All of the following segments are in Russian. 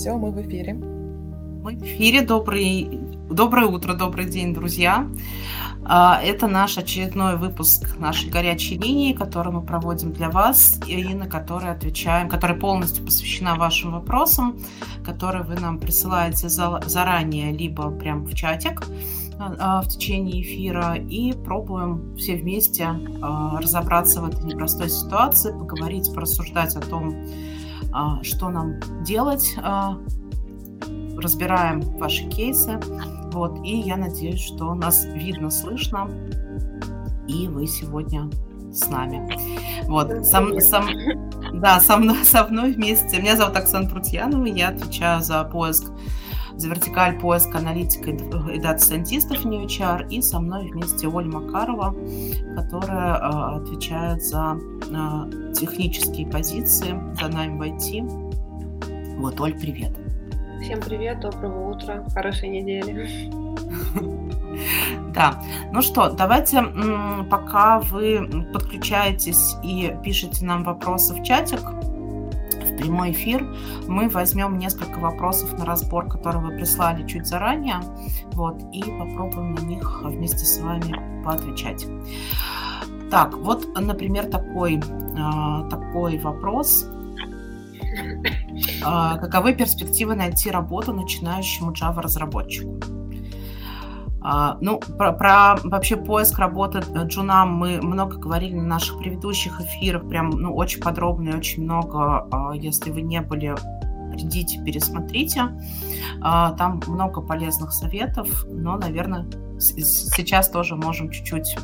Все, мы в эфире. Мы в эфире. Добрый, доброе утро, добрый день, друзья. А, это наш очередной выпуск нашей горячей линии, который мы проводим для вас и на который отвечаем, которая полностью посвящена вашим вопросам, которые вы нам присылаете заранее, либо прямо в чатик а, в течение эфира и пробуем все вместе а, разобраться в этой непростой ситуации, поговорить, порассуждать о том, а, что нам делать, а, разбираем ваши кейсы. Вот, и я надеюсь, что нас видно, слышно, и вы сегодня с нами. Вот, сам, сам, да, со мной, со мной вместе. Меня зовут Оксана Прутьянова, я отвечаю за поиск за вертикаль поиска аналитика и дата-сайентистов в HR, и со мной вместе Оля Макарова, которая э, отвечает за э, технические позиции, за найм в IT. Вот, Оль, привет. Всем привет, доброго утра, хорошей недели. Да, ну что, давайте, пока вы подключаетесь и пишете нам вопросы в чатик, прямой эфир, мы возьмем несколько вопросов на разбор, которые вы прислали чуть заранее, вот, и попробуем на них вместе с вами поотвечать. Так, вот, например, такой, э, такой вопрос. Э, каковы перспективы найти работу начинающему Java-разработчику? А, ну, про, про вообще поиск работы джунам мы много говорили на наших предыдущих эфирах, прям, ну, очень подробно и очень много. А, если вы не были, придите, пересмотрите. А, там много полезных советов, но, наверное, сейчас тоже можем чуть-чуть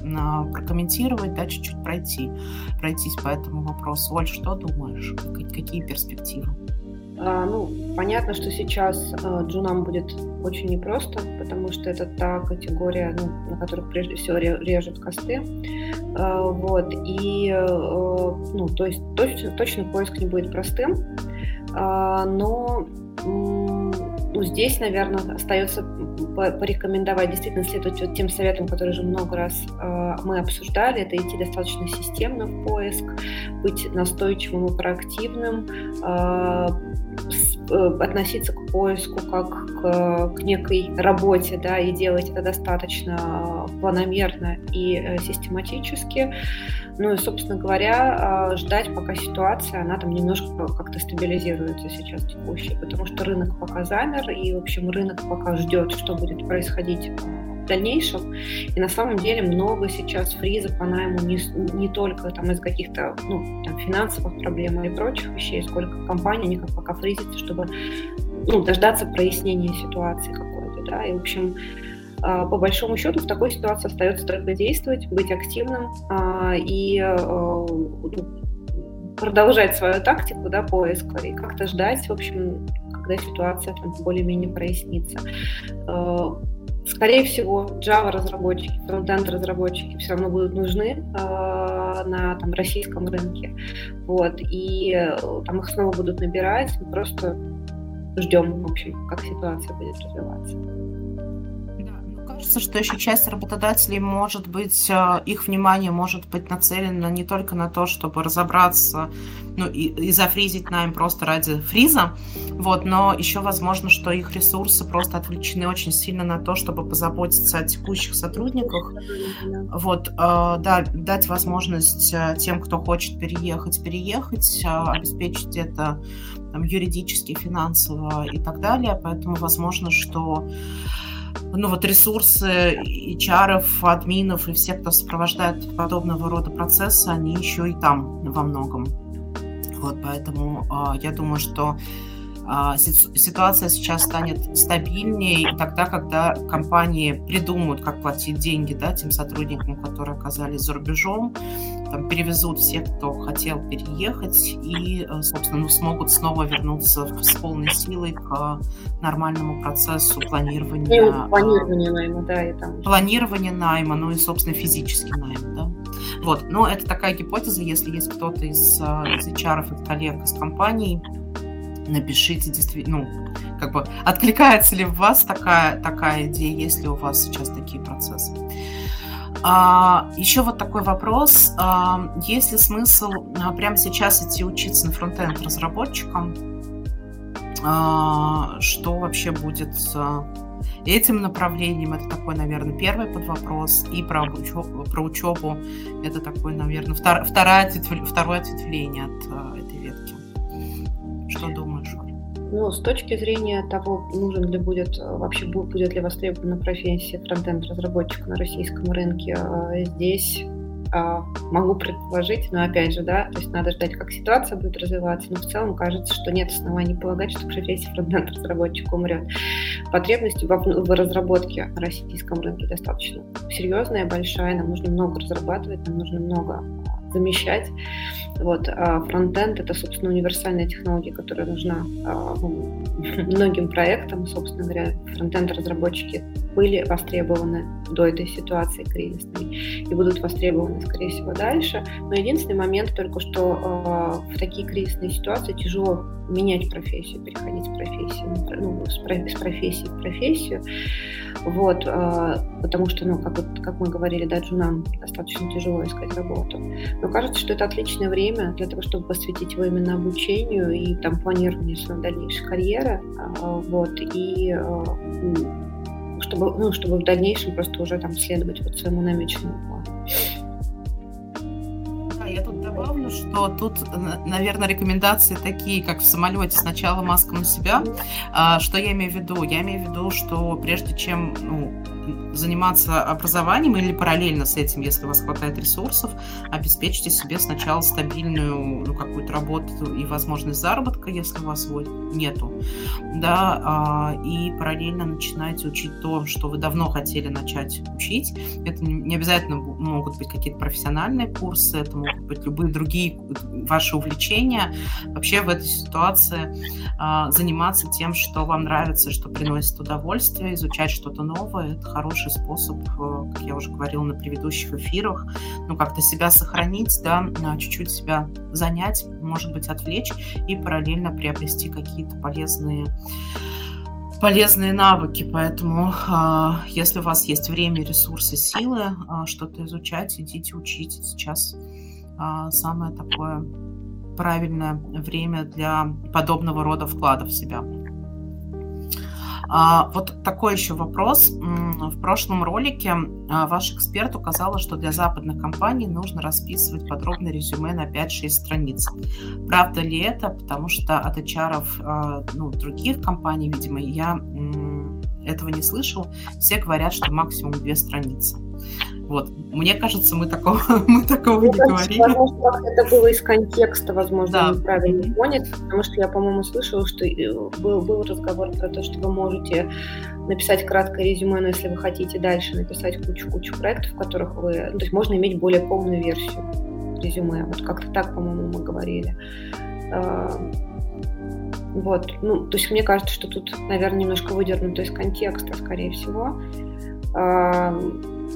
прокомментировать, да, чуть-чуть пройти, пройтись по этому вопросу. Оль, что думаешь? Какие перспективы? А, ну, понятно, что сейчас а, джунам будет очень непросто, потому что это та категория, ну, на которых прежде всего режут косты. А, вот, и, э, ну, то есть точно, точно поиск не будет простым, но ну, здесь, наверное, остается порекомендовать действительно следовать вот тем советам, которые уже много раз э, мы обсуждали. Это идти достаточно системно в поиск, быть настойчивым и проактивным, э, относиться к поиску как к, к некой работе, да, и делать это достаточно планомерно и э, систематически. Ну и, собственно говоря, э, ждать, пока ситуация, она там немножко как-то стабилизируется сейчас текущая, потому что рынок пока замер, и, в общем, рынок пока ждет, что будет происходить в дальнейшем. И на самом деле много сейчас фризов по найму не, не только там из каких-то ну, там, финансовых проблем и прочих вещей, сколько компания никак пока фризится, чтобы ну, дождаться прояснения ситуации какой-то. Да? И, в общем, а, по большому счету в такой ситуации остается только действовать, быть активным а, и а, ну, продолжать свою тактику да, поиска и как-то ждать, в общем, когда ситуация там более-менее прояснится. Скорее всего, Java разработчики, фронтенд разработчики все равно будут нужны э, на там, российском рынке. Вот, и э, там их снова будут набирать. Мы просто ждем, в общем, как ситуация будет развиваться кажется, что еще часть работодателей, может быть, э, их внимание может быть нацелено не только на то, чтобы разобраться ну, и, и зафризить найм просто ради фриза, вот, но еще возможно, что их ресурсы просто отвлечены очень сильно на то, чтобы позаботиться о текущих сотрудниках, вот, э, да, дать возможность э, тем, кто хочет переехать, переехать, обеспечить это там, юридически, финансово и так далее, поэтому возможно, что ну вот ресурсы HR, админов и всех, кто сопровождает подобного рода процессы, они еще и там во многом. Вот поэтому э, я думаю, что а, ситуация сейчас станет стабильнее тогда, когда компании придумают, как платить деньги да, тем сотрудникам, которые оказались за рубежом, там, перевезут всех, кто хотел переехать, и, э, собственно, ну, смогут снова вернуться с полной силой к нормальному процессу планирования. И планирование найма, да, и там. Планирование найма, ну и, собственно, физический найм, да. Вот, но это такая гипотеза, если есть кто-то из, э, из HR, из коллег, из компаний, напишите действительно, ну, как бы откликается ли в вас такая, такая идея, есть ли у вас сейчас такие процессы. А, еще вот такой вопрос. А, есть ли смысл а, прямо сейчас идти учиться на фронтенд разработчикам? а, что вообще будет с этим направлением. Это такой, наверное, первый под вопрос. И про учебу, про учебу это такой, наверное, втор, второе, второе ответвление от а, этой ветки. Что думаешь, Ну, с точки зрения того, нужен ли будет, вообще будет ли востребована профессия фронтенд-разработчика на российском рынке, а, здесь а, могу предположить, но опять же, да, то есть надо ждать, как ситуация будет развиваться, но в целом кажется, что нет оснований полагать, что профессия фронтенд-разработчика умрет. Потребность в, в разработке на российском рынке достаточно серьезная, большая, нам нужно много разрабатывать, нам нужно много замещать. Вот, а фронтенд — это, собственно, универсальная технология, которая нужна а, ну, многим проектам. Собственно говоря, фронтенд-разработчики были востребованы до этой ситуации кризисной и будут востребованы, скорее всего, дальше. Но единственный момент только, что э, в такие кризисные ситуации тяжело менять профессию, переходить с профессии, ну, с, профессии в профессию. Вот, э, потому что, ну, как, вот, как мы говорили, да, джунам достаточно тяжело искать работу. Но кажется, что это отличное время для того, чтобы посвятить его именно обучению и там планированию своей дальнейшей карьеры. Э, вот, и э, чтобы, ну, чтобы в дальнейшем просто уже там следовать вот своему намеченному плану. Я тут добавлю, что тут, наверное, рекомендации такие, как в самолете, сначала маска на себя. А, что я имею в виду? Я имею в виду, что прежде чем ну, заниматься образованием или параллельно с этим, если у вас хватает ресурсов, обеспечьте себе сначала стабильную ну, какую-то работу и возможность заработка, если у вас его нету, да, а, и параллельно начинайте учить то, что вы давно хотели начать учить. Это не обязательно могут быть какие-то профессиональные курсы, это могут быть любые другие ваши увлечения. Вообще в этой ситуации а, заниматься тем, что вам нравится, что приносит удовольствие, изучать что-то новое, это хороший способ, э, как я уже говорила на предыдущих эфирах, ну, как-то себя сохранить, да, чуть-чуть себя занять, может быть, отвлечь и параллельно приобрести какие-то полезные полезные навыки, поэтому э, если у вас есть время, ресурсы, силы э, что-то изучать, идите учите. Сейчас самое такое правильное время для подобного рода вкладов в себя. А, вот такой еще вопрос. В прошлом ролике а, ваш эксперт указала, что для западных компаний нужно расписывать подробное резюме на 5-6 страниц. Правда ли это? Потому что от HR а, ну, других компаний, видимо, я этого не слышал. Все говорят, что максимум две страницы. Вот. Мне кажется, мы такого, мы такого Мне не кажется, говорили. Возможно, это было из контекста, возможно, да. неправильно понят, потому что я, по-моему, слышала, что э, был, был разговор про то, что вы можете написать краткое резюме, но если вы хотите дальше написать кучу-кучу проектов, в которых вы... Ну, то есть можно иметь более полную версию резюме. Вот как-то так, по-моему, мы говорили. А, вот, ну, то есть мне кажется, что тут, наверное, немножко выдернуто из контекста, скорее всего.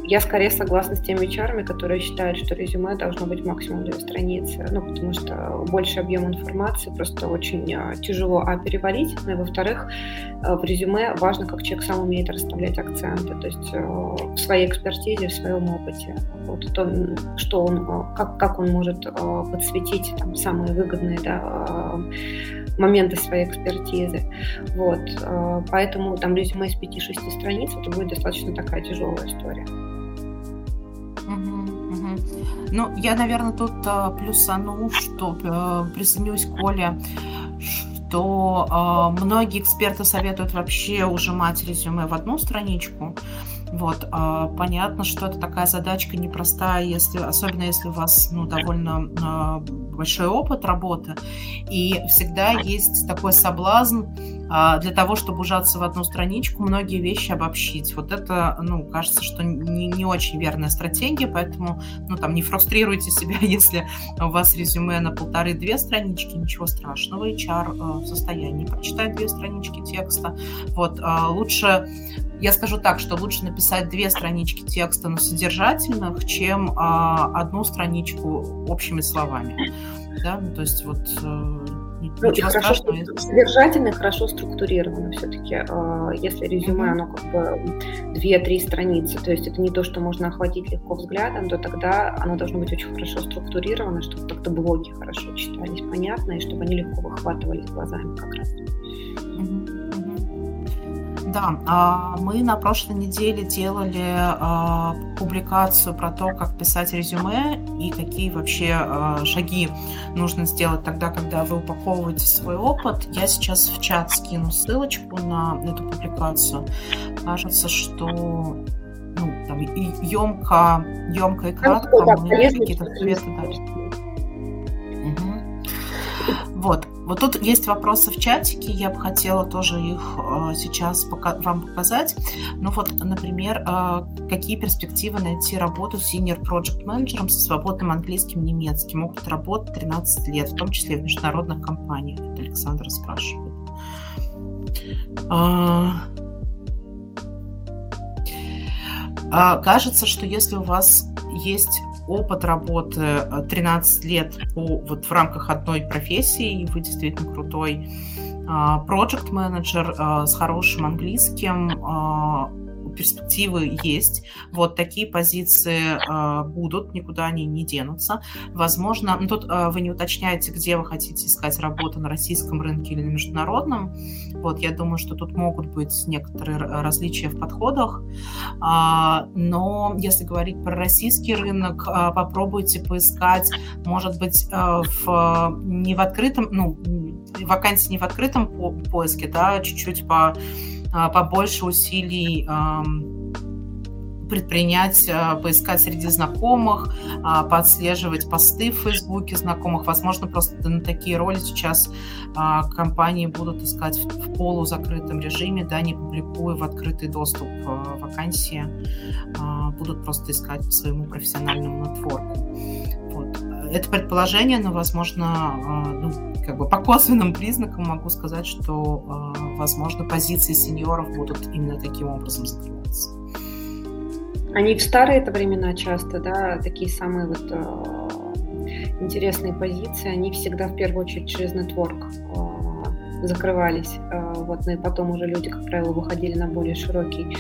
Я скорее согласна с теми HR, которые считают, что резюме должно быть максимум две страницы, ну, потому что больше объем информации просто очень а, тяжело, а, переварить, ну, и, во-вторых, а, в резюме важно, как человек сам умеет расставлять акценты, то есть а, в своей экспертизе, в своем опыте, вот то, что он, как, как он может подсветить там самые выгодные, да, моменты своей экспертизы. Вот. Поэтому там резюме из 5-6 страниц это будет достаточно такая тяжелая история. Ну, я, наверное, тут э, плюсану, что э, присоединюсь к Коле, что э, многие эксперты советуют вообще ужимать резюме в одну страничку. Вот, э, понятно, что это такая задачка непростая, если, особенно если у вас ну, довольно э, большой опыт работы, и всегда есть такой соблазн а, для того, чтобы ужаться в одну страничку, многие вещи обобщить. Вот это, ну, кажется, что не, не очень верная стратегия, поэтому, ну, там, не фрустрируйте себя, если у вас резюме на полторы-две странички, ничего страшного, HR э, в состоянии прочитать две странички текста. Вот, а, лучше я скажу так, что лучше написать две странички текста, но содержательных, чем а, одну страничку общими словами. Да? То есть вот э, ну, и хорошо, страшного. содержательно и хорошо структурировано все-таки. А, если резюме, mm-hmm. оно как бы две-три страницы, то есть это не то, что можно охватить легко взглядом, то тогда оно должно быть очень хорошо структурировано, чтобы как-то блоги хорошо читались, понятно, и чтобы они легко выхватывались глазами как раз. Да, а, мы на прошлой неделе делали а, публикацию про то, как писать резюме и какие вообще а, шаги нужно сделать тогда, когда вы упаковываете свой опыт. Я сейчас в чат скину ссылочку на эту публикацию. Кажется, что ну, там, емко, емко и кратко мы какие-то ответы дали. Вот. Вот тут есть вопросы в чатике, я бы хотела тоже их э, сейчас вам показать. Ну вот, например, э, какие перспективы найти работу senior project менеджером со свободным английским немецким? Опыт работы 13 лет, в том числе в международных компаниях. Александр спрашивает. Э, э, кажется, что если у вас есть опыт работы 13 э, лет по, вот в рамках одной профессии, и вы действительно крутой проект менеджер с хорошим английским, а, перспективы есть. Вот такие позиции э, будут, никуда они не денутся. Возможно, ну, тут э, вы не уточняете, где вы хотите искать работу на российском рынке или на международном. Вот, я думаю, что тут могут быть некоторые различия в подходах. А, но если говорить про российский рынок, э, попробуйте поискать, может быть, э, в, не в открытом, ну, вакансии не в открытом по поиске, да, чуть-чуть по а, побольше усилий предпринять, а, поискать среди знакомых, а, подслеживать посты в Фейсбуке знакомых. Возможно, просто на такие роли сейчас компании будут искать в полузакрытом режиме, да, не публикуя в открытый доступ вакансии, будут просто искать по своему профессиональному нетворку. Вот. Это предположение, но, возможно, ну, как бы по косвенным признакам могу сказать, что, а, возможно, позиции сеньоров будут именно таким образом закрываться. Они в старые это времена часто, да, такие самые вот э, интересные позиции, они всегда в первую очередь через нетворк э, закрывались. Э, вот, ну и потом уже люди, как правило, выходили на более широкий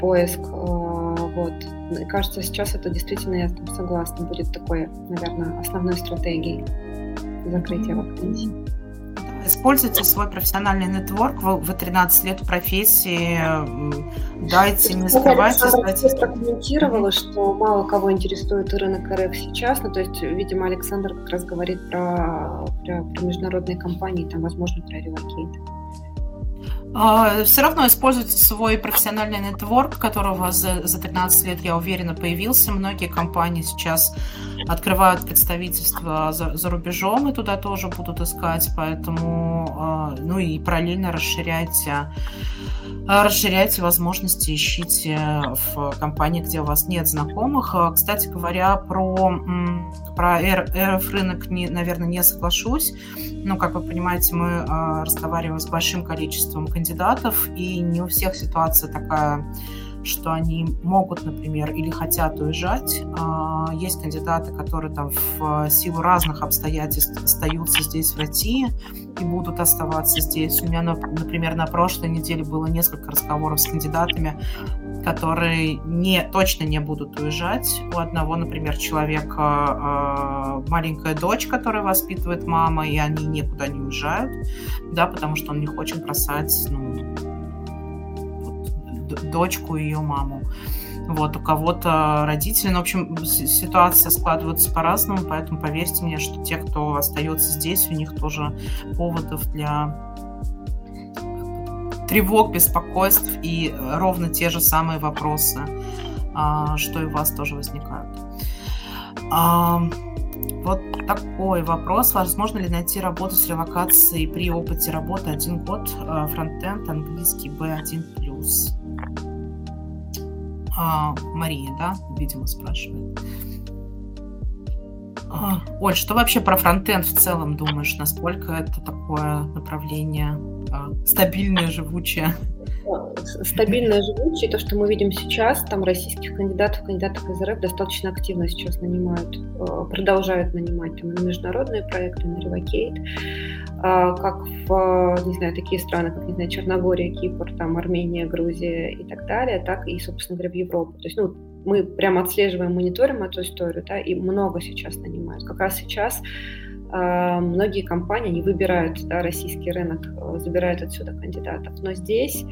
поиск. Э, вот. И кажется, сейчас это действительно, я там согласна, будет такой, наверное, основной стратегией закрытия вакансий. Используйте свой профессиональный нетворк. Вы, вы 13 лет в профессии. Дайте, не скрывайте. Я прокомментировала, что мало кого интересует рынок РФ сейчас. Ну, то есть, видимо, Александр как раз говорит про, про, про международные компании, там, возможно, про релокейт. А, Все равно используйте свой профессиональный нетворк, который у вас за, за 15 лет, я уверена, появился. Многие компании сейчас открывают представительства за, за рубежом и туда тоже будут искать, поэтому, а, ну и параллельно расширяйте, а, расширяйте возможности, ищите в компании, где у вас нет знакомых. Кстати говоря, про, про РФ рынок, не, наверное, не соглашусь. Ну, как вы понимаете, мы разговариваем с большим количеством кандидатов кандидатов, и не у всех ситуация такая, что они могут, например, или хотят уезжать. А, есть кандидаты, которые там в силу разных обстоятельств остаются здесь, в России, и будут оставаться здесь. У меня, например, на прошлой неделе было несколько разговоров с кандидатами, которые не, точно не будут уезжать. У одного, например, человека э, маленькая дочь, которая воспитывает мама, и они никуда не уезжают, да, потому что он не хочет бросать ну, дочку и ее маму. Вот, у кого-то родители. Ну, в общем, ситуация складывается по-разному, поэтому поверьте мне, что те, кто остается здесь, у них тоже поводов для тревог, беспокойств и ровно те же самые вопросы, а, что и у вас тоже возникают. А, вот такой вопрос. Возможно ли найти работу с релокацией при опыте работы один год, а, фронтенд, английский B1+. А, Мария, да, видимо, спрашивает. А, Оль, что вообще про фронтенд в целом думаешь? Насколько это такое направление а, стабильное, живучее? Стабильное, живучее. То, что мы видим сейчас, там российских кандидатов, кандидатов из РФ достаточно активно сейчас нанимают, а, продолжают нанимать там, на международные проекты, на Revocate, как в, не знаю, такие страны, как, не знаю, Черногория, Кипр, там, Армения, Грузия и так далее, так и, собственно говоря, в Европу. То есть, ну, мы прямо отслеживаем, мониторим эту историю, да, и много сейчас нанимают. Как раз сейчас э, многие компании не выбирают да, российский рынок, э, забирают отсюда кандидатов. Но здесь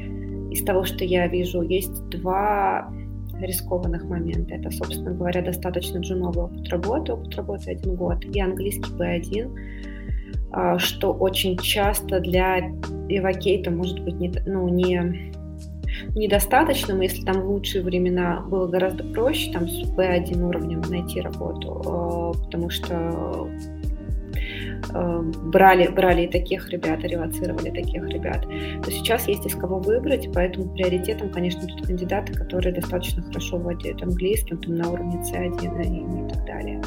из того, что я вижу, есть два рискованных момента. Это, собственно говоря, достаточно джуновый опыт работы, опыт работы один год, и английский B1, э, что очень часто для эвакейта может быть не, ну, не недостаточным, если там в лучшие времена было гораздо проще там с B1 уровнем найти работу, э, потому что э, брали, брали и таких ребят, релацировали таких ребят, то сейчас есть из кого выбрать, поэтому приоритетом, конечно, тут кандидаты, которые достаточно хорошо владеют английским, там на уровне C1 и, и так далее.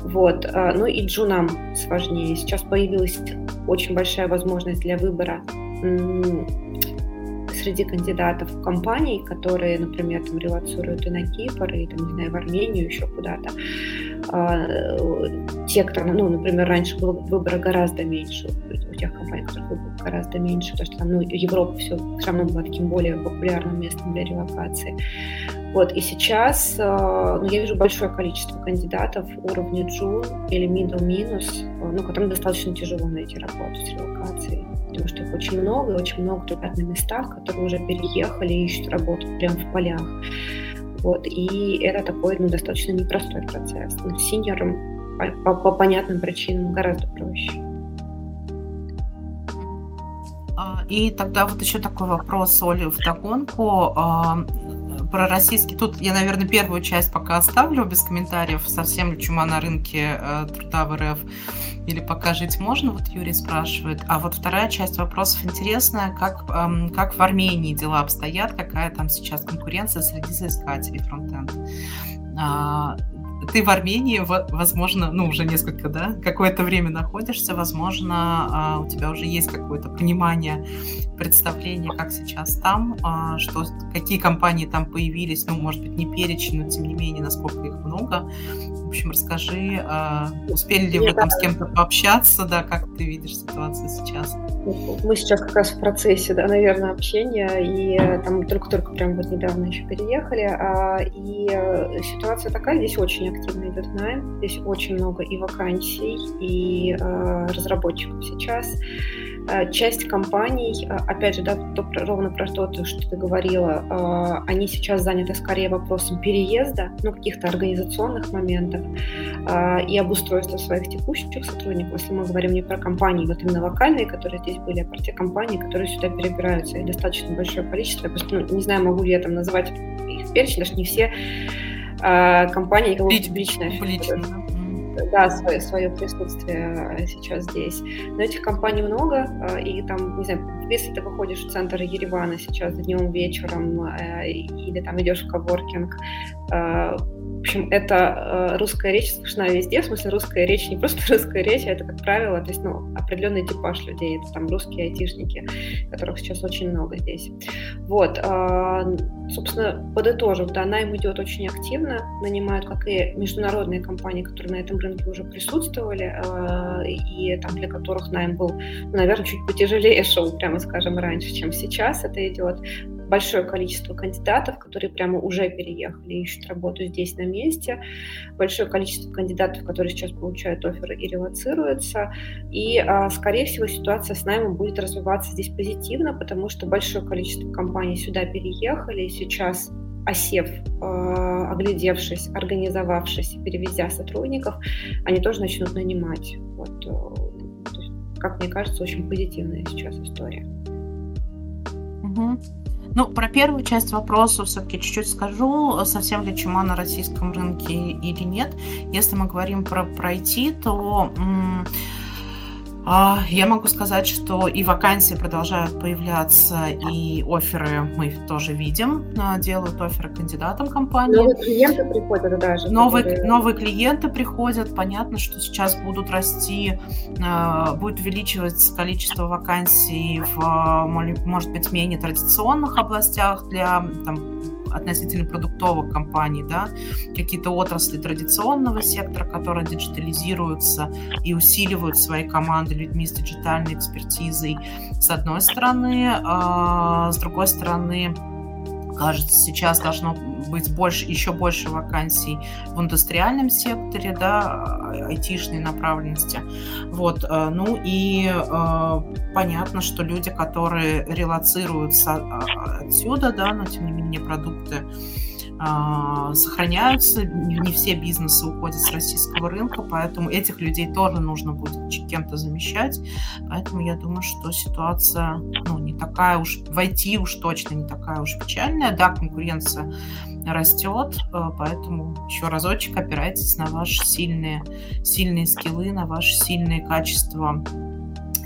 Вот. Э, ну и джунам сложнее. Сейчас появилась очень большая возможность для выбора среди кандидатов компаний, которые, например, там релацируют и на Кипр, и, там, не знаю, в Армению, еще куда-то, а, те, кто, ну, например, раньше было выбора гораздо меньше у тех компаний, которых выбор гораздо меньше, потому что там, ну, Европа все, все равно была таким более популярным местом для релокации. Вот, и сейчас а, ну, я вижу большое количество кандидатов уровня джун или middle минус, ну, которым достаточно тяжело найти работу с релокацией потому что их очень много, и очень много ребят на местах, которые уже переехали и ищут работу прямо в полях. Вот, и это такой ну, достаточно непростой процесс. Но с синьором по, по, по понятным причинам гораздо проще. А, и тогда вот еще такой вопрос, Оля, в догонку. А, про российский. Тут я, наверное, первую часть пока оставлю без комментариев. Совсем ли чума на рынке э, труда в РФ или пока жить можно, вот Юрий спрашивает. А вот вторая часть вопросов интересная, как, эм, как в Армении дела обстоят, какая там сейчас конкуренция среди соискателей фронтенд. А, ты в Армении, возможно, ну, уже несколько, да, какое-то время находишься, возможно, а, у тебя уже есть какое-то понимание, представление, как сейчас там, а, что, какие компании там появились, ну, может быть, не перечень, но, тем не менее, насколько их много. В общем, расскажи, а, успели ли вы там с кем-то пообщаться, да, как ты видишь ситуацию сейчас? Мы сейчас как раз в процессе, да, наверное, общения, и э, там только-только прям вот недавно еще переехали, а, и э, ситуация такая, здесь очень активно идет найм, здесь очень много и вакансий, и э, разработчиков сейчас. Э, часть компаний, э, опять же, да, то, ровно про то, что ты говорила, э, они сейчас заняты скорее вопросом переезда, ну, каких-то организационных моментов и обустройства своих текущих сотрудников. Если мы говорим не про компании, вот именно локальные, которые здесь были, а про те компании, которые сюда перебираются, и достаточно большое количество. Я просто ну, не знаю, могу ли я там назвать их перечень, даже не все компании, кого личное. Лично да, свое, свое присутствие э, сейчас здесь. Но этих компаний много, э, и там, не знаю, если ты выходишь в центр Еревана сейчас днем, вечером, э, или там идешь в коворкинг, в общем, это э, русская речь слышна везде, в смысле русская речь не просто русская речь, а это, как правило, то есть, ну, определенный типаж людей, это там русские айтишники, которых сейчас очень много здесь. Вот, э, собственно, подытожив, да, найм идет очень активно, нанимают как и международные компании, которые на этом рынке уже присутствовали, э, и там для которых найм был, ну, наверное, чуть потяжелее шел, прямо скажем, раньше, чем сейчас это идет большое количество кандидатов, которые прямо уже переехали, ищут работу здесь на месте, большое количество кандидатов, которые сейчас получают оферы и релацируются, и, а, скорее всего, ситуация с наймом будет развиваться здесь позитивно, потому что большое количество компаний сюда переехали, и сейчас осев, а, оглядевшись, организовавшись, перевезя сотрудников, они тоже начнут нанимать. Вот, э, как мне кажется, очень позитивная сейчас история. Угу. Ну, про первую часть вопроса все-таки чуть-чуть скажу. Совсем ли чума на российском рынке или нет? Если мы говорим про, про IT, то м- я могу сказать, что и вакансии продолжают появляться, и оферы мы тоже видим, а, делают оферы кандидатам компании. Новые клиенты приходят даже. Новые, которые... новые клиенты приходят. Понятно, что сейчас будут расти, а, будет увеличиваться количество вакансий в, может быть, менее традиционных областях для там, относительно продуктовых компаний, да, какие-то отрасли традиционного сектора, которые диджитализируются и усиливают свои команды людьми с диджитальной экспертизой, с одной стороны, а с другой стороны, кажется, сейчас должно быть больше, еще больше вакансий в индустриальном секторе, да, айтишной направленности. Вот, э, ну и э, понятно, что люди, которые релацируются а, отсюда, да, но тем не менее продукты а, сохраняются, не все бизнесы уходят с российского рынка, поэтому этих людей тоже нужно будет кем-то замещать. Поэтому я думаю, что ситуация ну, не такая уж, в IT уж точно не такая уж печальная. Да, конкуренция растет, а, поэтому еще разочек опирайтесь на ваши сильные, сильные скиллы, на ваши сильные качества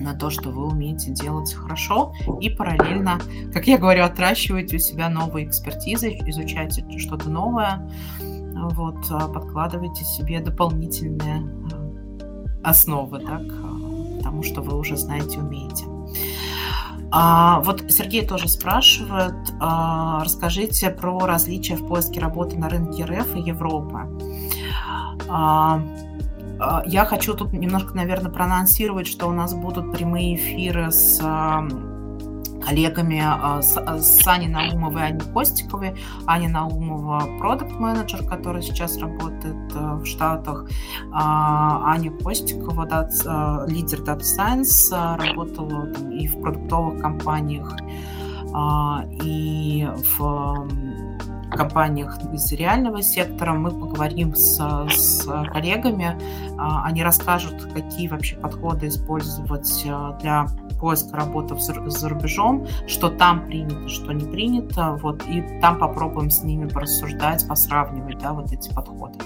на то, что вы умеете делать хорошо, и параллельно, как я говорю, отращивать у себя новые экспертизы, изучать что-то новое, вот, а, подкладывайте себе дополнительные а, основы, так, потому что вы уже знаете, умеете. А, вот Сергей тоже спрашивает, а, расскажите про различия в поиске работы на рынке РФ и Европы. А, а, я хочу тут немножко, наверное, проанонсировать, что у нас будут прямые эфиры с коллегами а, а, с Аней Наумовой и Аней Костиковой. Аня Наумова – продукт-менеджер, который сейчас работает в Штатах. Аня Костикова – лидер Data Science, работала и в продуктовых компаниях, и в компаниях из реального сектора. Мы поговорим с, с коллегами, а, они расскажут, какие вообще подходы использовать а, для поиска работы за рубежом, что там принято, что не принято, вот, и там попробуем с ними порассуждать, посравнивать, да, вот эти подходы.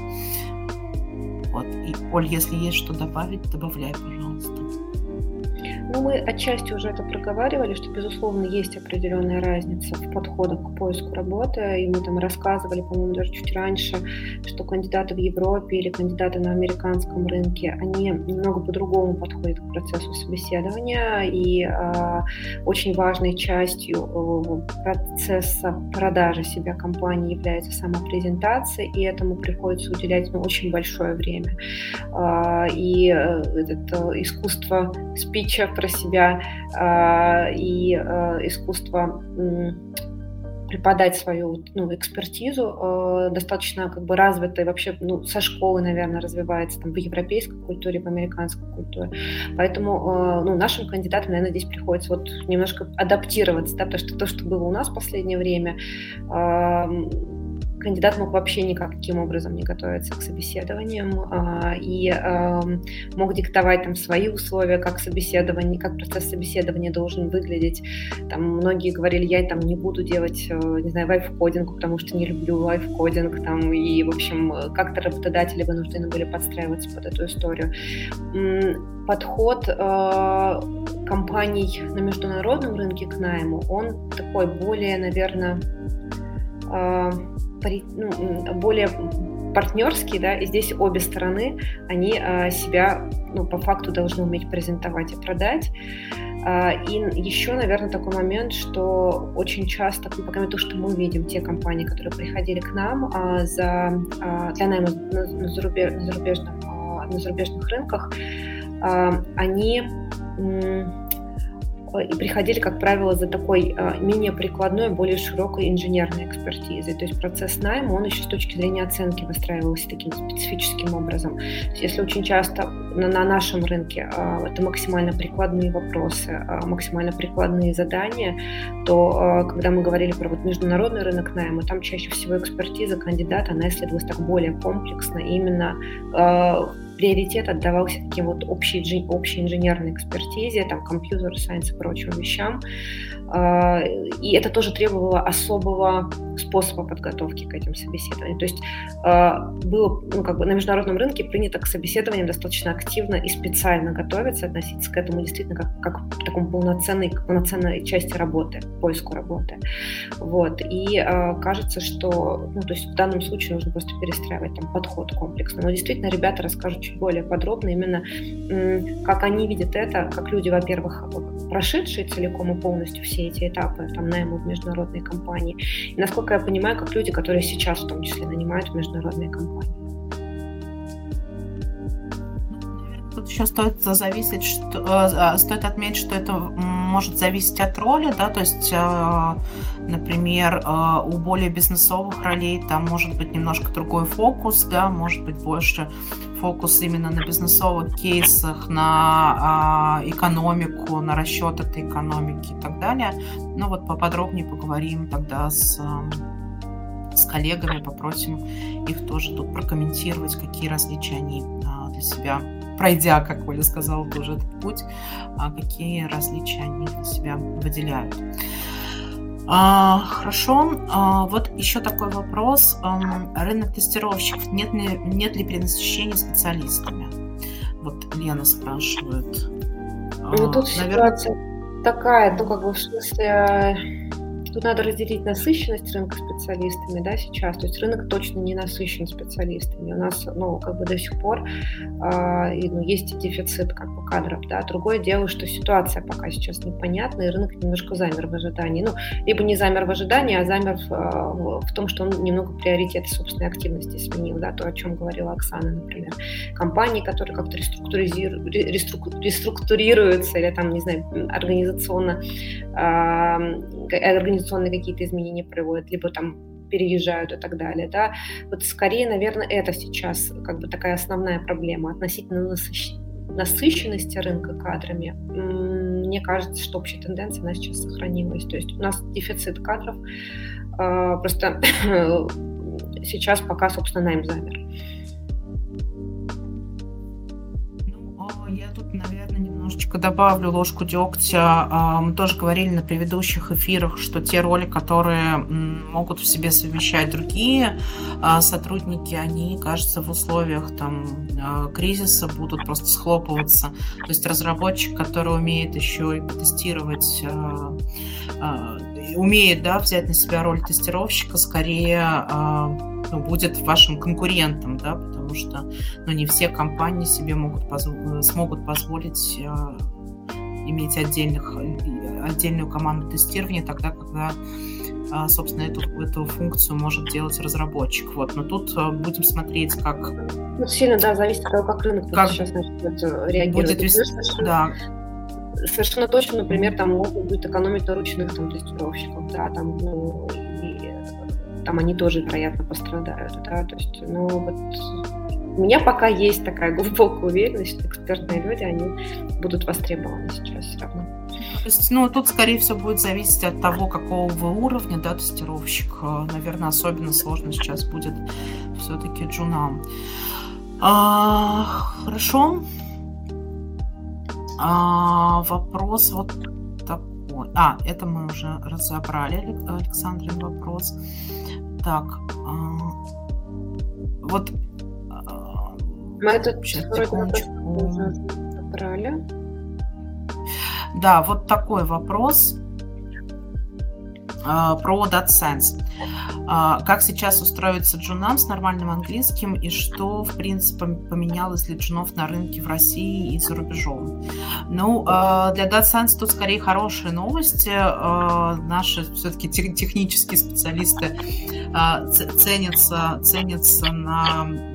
Вот. И, Оль, если есть что добавить, добавляй, пожалуйста. Ну, мы отчасти уже это проговаривали, что, безусловно, есть определенная разница в подходах к поиску работы. И мы там рассказывали, по-моему, даже чуть раньше, что кандидаты в Европе или кандидаты на американском рынке, они немного по-другому подходят к процессу собеседования. И э, очень важной частью э, процесса продажи себя компании является сама презентация, и этому приходится уделять ну, очень большое время. Э, и э, это искусство спича про себя э, и э, искусство преподать свою ну, экспертизу э, достаточно как бы развитой вообще ну, со школы, наверное, развивается там в европейской культуре, в американской культуре. Поэтому э, ну, нашим кандидатам, наверное, здесь приходится вот немножко адаптироваться, да, потому что то, что было у нас в последнее время, э, кандидат мог вообще никаким образом не готовиться к собеседованиям а, и а, мог диктовать там свои условия, как собеседование, как процесс собеседования должен выглядеть. Там многие говорили, я там не буду делать, э, не знаю, лайфкодинг, потому что не люблю лайфкодинг, там, и, в общем, как-то работодатели вынуждены были подстраиваться под эту историю. Подход э, компаний на международном рынке к найму, он такой более, наверное, более партнерский, да, и здесь обе стороны, они а, себя, ну, по факту должны уметь презентовать и продать. А, и еще, наверное, такой момент, что очень часто, ну, по крайней мере, то, что мы видим, те компании, которые приходили к нам за, для найма на, зарубеж, на, зарубежном, на зарубежных рынках, они и приходили, как правило, за такой а, менее прикладной, более широкой инженерной экспертизой. То есть процесс найма, он еще с точки зрения оценки выстраивался таким специфическим образом. Если очень часто на, на нашем рынке а, это максимально прикладные вопросы, максимально прикладные задания, то когда мы говорили про вот международный рынок найма, там чаще всего экспертиза кандидата, она исследовалась так более комплексно, именно приоритет отдавался таким вот общей, общей инженерной экспертизе, там, компьютер, сайенс и прочим вещам. А, и это тоже требовало особого способа подготовки к этим собеседованиям. То есть а, было ну, как бы на международном рынке принято к собеседованиям достаточно активно и специально готовиться, относиться к этому действительно как, как к такому полноценной, полноценной части работы, поиску работы. Вот. И э, кажется, что ну, то есть в данном случае нужно просто перестраивать там, подход комплексно. Но действительно ребята расскажут чуть более подробно именно, как они видят это, как люди, во-первых, прошедшие целиком и полностью все эти этапы там, найма в международные компании. И, насколько я понимаю, как люди, которые сейчас в том числе нанимают в международные компании. Тут еще стоит зависеть, что, э, стоит отметить, что это может зависеть от роли, да, то есть, э, например, э, у более бизнесовых ролей там может быть немножко другой фокус, да, может быть больше фокус именно на бизнесовых кейсах, на э, экономику, на расчет этой экономики и так далее. Ну вот поподробнее поговорим тогда с с коллегами, попросим их тоже тут прокомментировать, какие различия они для себя пройдя, как Оля сказала, тоже этот путь, а какие различия они для себя выделяют. А, хорошо. А, вот еще такой вопрос. А, рынок тестировщиков. Нет ли, нет ли перенасыщения специалистами? Вот Лена спрашивает. Ну, тут Наверное... ситуация такая, ну, как бы в смысле Тут надо разделить насыщенность рынка специалистами, да, сейчас. То есть рынок точно не насыщен специалистами. У нас, ну, как бы до сих пор э, ну, есть дефицит как бы кадров, да. Другое дело, что ситуация пока сейчас непонятна, и рынок немножко замер в ожидании. Ну, либо не замер в ожидании, а замер в, э, в том, что он немного приоритеты собственной активности сменил, да, то, о чем говорила Оксана, например. Компании, которые как-то реструктуризируют, реструктурируются или там, не знаю, организационно, э, организационные какие-то изменения проводят, либо там переезжают и так далее, да. Вот скорее, наверное, это сейчас как бы такая основная проблема относительно насыщ... насыщенности рынка кадрами. Мне кажется, что общая тенденция, она сейчас сохранилась. То есть у нас дефицит кадров, а, просто сейчас пока, собственно, найм замер. Немножечко добавлю ложку дегтя. А, мы тоже говорили на предыдущих эфирах, что те роли, которые могут в себе совмещать другие а, сотрудники, они, кажется, в условиях там а, кризиса будут просто схлопываться. То есть разработчик, который умеет еще и тестировать умеет да, взять на себя роль тестировщика, скорее ну, будет вашим конкурентом, да, потому что ну, не все компании себе могут позв- смогут позволить э, иметь отдельных, отдельную команду тестирования тогда, когда э, собственно, эту, эту функцию может делать разработчик. Вот. Но тут э, будем смотреть, как... Ну, сильно, да, зависит от того, как рынок как сейчас начнет реагировать. Будет вести, да совершенно точно, например, там могут будет экономить на ручных там, тестировщиков, да, там, ну, там они тоже, вероятно, пострадают, да, то есть, ну, вот у меня пока есть такая глубокая уверенность, что экспертные люди, они будут востребованы сейчас все равно. То есть, ну, тут, скорее всего, будет зависеть от того, какого вы уровня, да, тестировщик. Наверное, особенно сложно сейчас будет все-таки джунам. А, хорошо. А, вопрос вот такой. А, это мы уже разобрали, Александрин вопрос. Так, а, вот... А, мы вроде разобрали. Да, вот такой вопрос. А, про DataSense. А, как сейчас устроиться джунам с нормальным английским и что, в принципе, поменялось для джунов на рынке в России и за рубежом? Ну, а, для DataSense тут скорее хорошие новости. Наши все-таки технические специалисты ценятся, ценятся на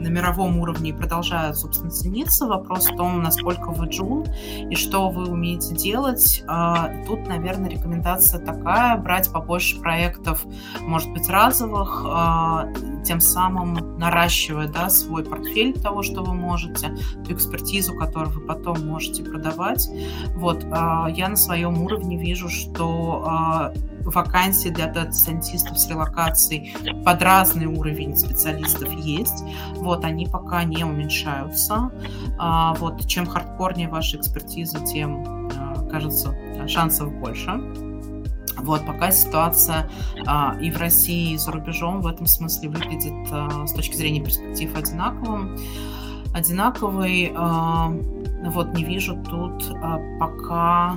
на мировом уровне продолжают, собственно, цениться. Вопрос в том, насколько вы джун и что вы умеете делать. А, тут, наверное, рекомендация такая, брать побольше проектов, может быть, разовых, а, тем самым наращивая да, свой портфель того, что вы можете, ту экспертизу, которую вы потом можете продавать. Вот, я на своем уровне вижу, что вакансии для дата-сайентистов с релокацией под разный уровень специалистов есть. Вот, они пока не уменьшаются. А, вот, чем хардкорнее ваша экспертиза, тем, а, кажется, шансов больше. Вот, пока ситуация а, и в России, и за рубежом в этом смысле выглядит а, с точки зрения перспектив одинаковым. Одинаковый, а, вот не вижу тут а, пока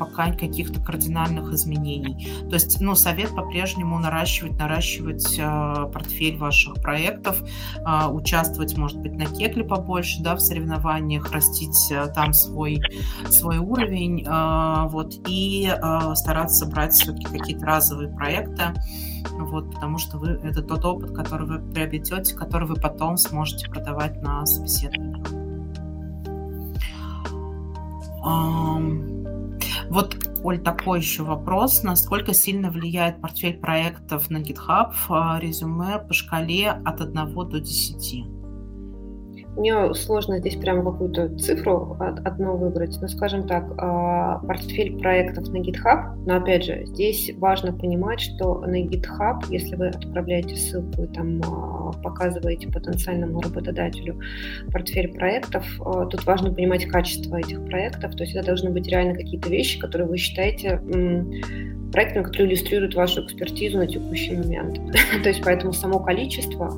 пока каких-то кардинальных изменений. То есть, ну, совет по-прежнему наращивать, наращивать э, портфель ваших проектов, э, участвовать, может быть, на кекле побольше, да, в соревнованиях, растить э, там свой, свой уровень, э, вот, и э, стараться брать все-таки какие-то разовые проекты, вот, потому что вы, это тот опыт, который вы приобретете, который вы потом сможете продавать на собеседованиях. Um, вот, Оль, такой еще вопрос. Насколько сильно влияет портфель проектов на GitHub а, резюме по шкале от 1 до 10? Мне сложно здесь прям какую-то цифру одну выбрать, но, скажем так, а, портфель проектов на GitHub, но, опять же, здесь важно понимать, что на GitHub, если вы отправляете ссылку и там а, показываете потенциальному работодателю портфель проектов, а, тут важно понимать качество этих проектов, то есть это должны быть реально какие-то вещи, которые вы считаете проектами, которые иллюстрируют вашу экспертизу на текущий момент. то есть поэтому само количество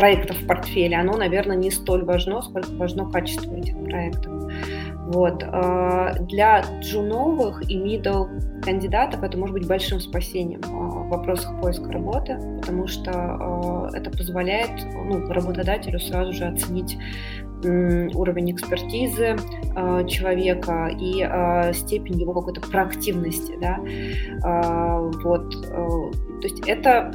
проектов в портфеле, оно, наверное, не столь важно, сколько важно качество этих проектов. Вот. А, для джуновых и middle кандидатов это может быть большим спасением а, в вопросах поиска работы, потому что а, это позволяет ну, работодателю сразу же оценить уровень экспертизы человека и степень его какой-то проактивности. Да? Вот. То есть это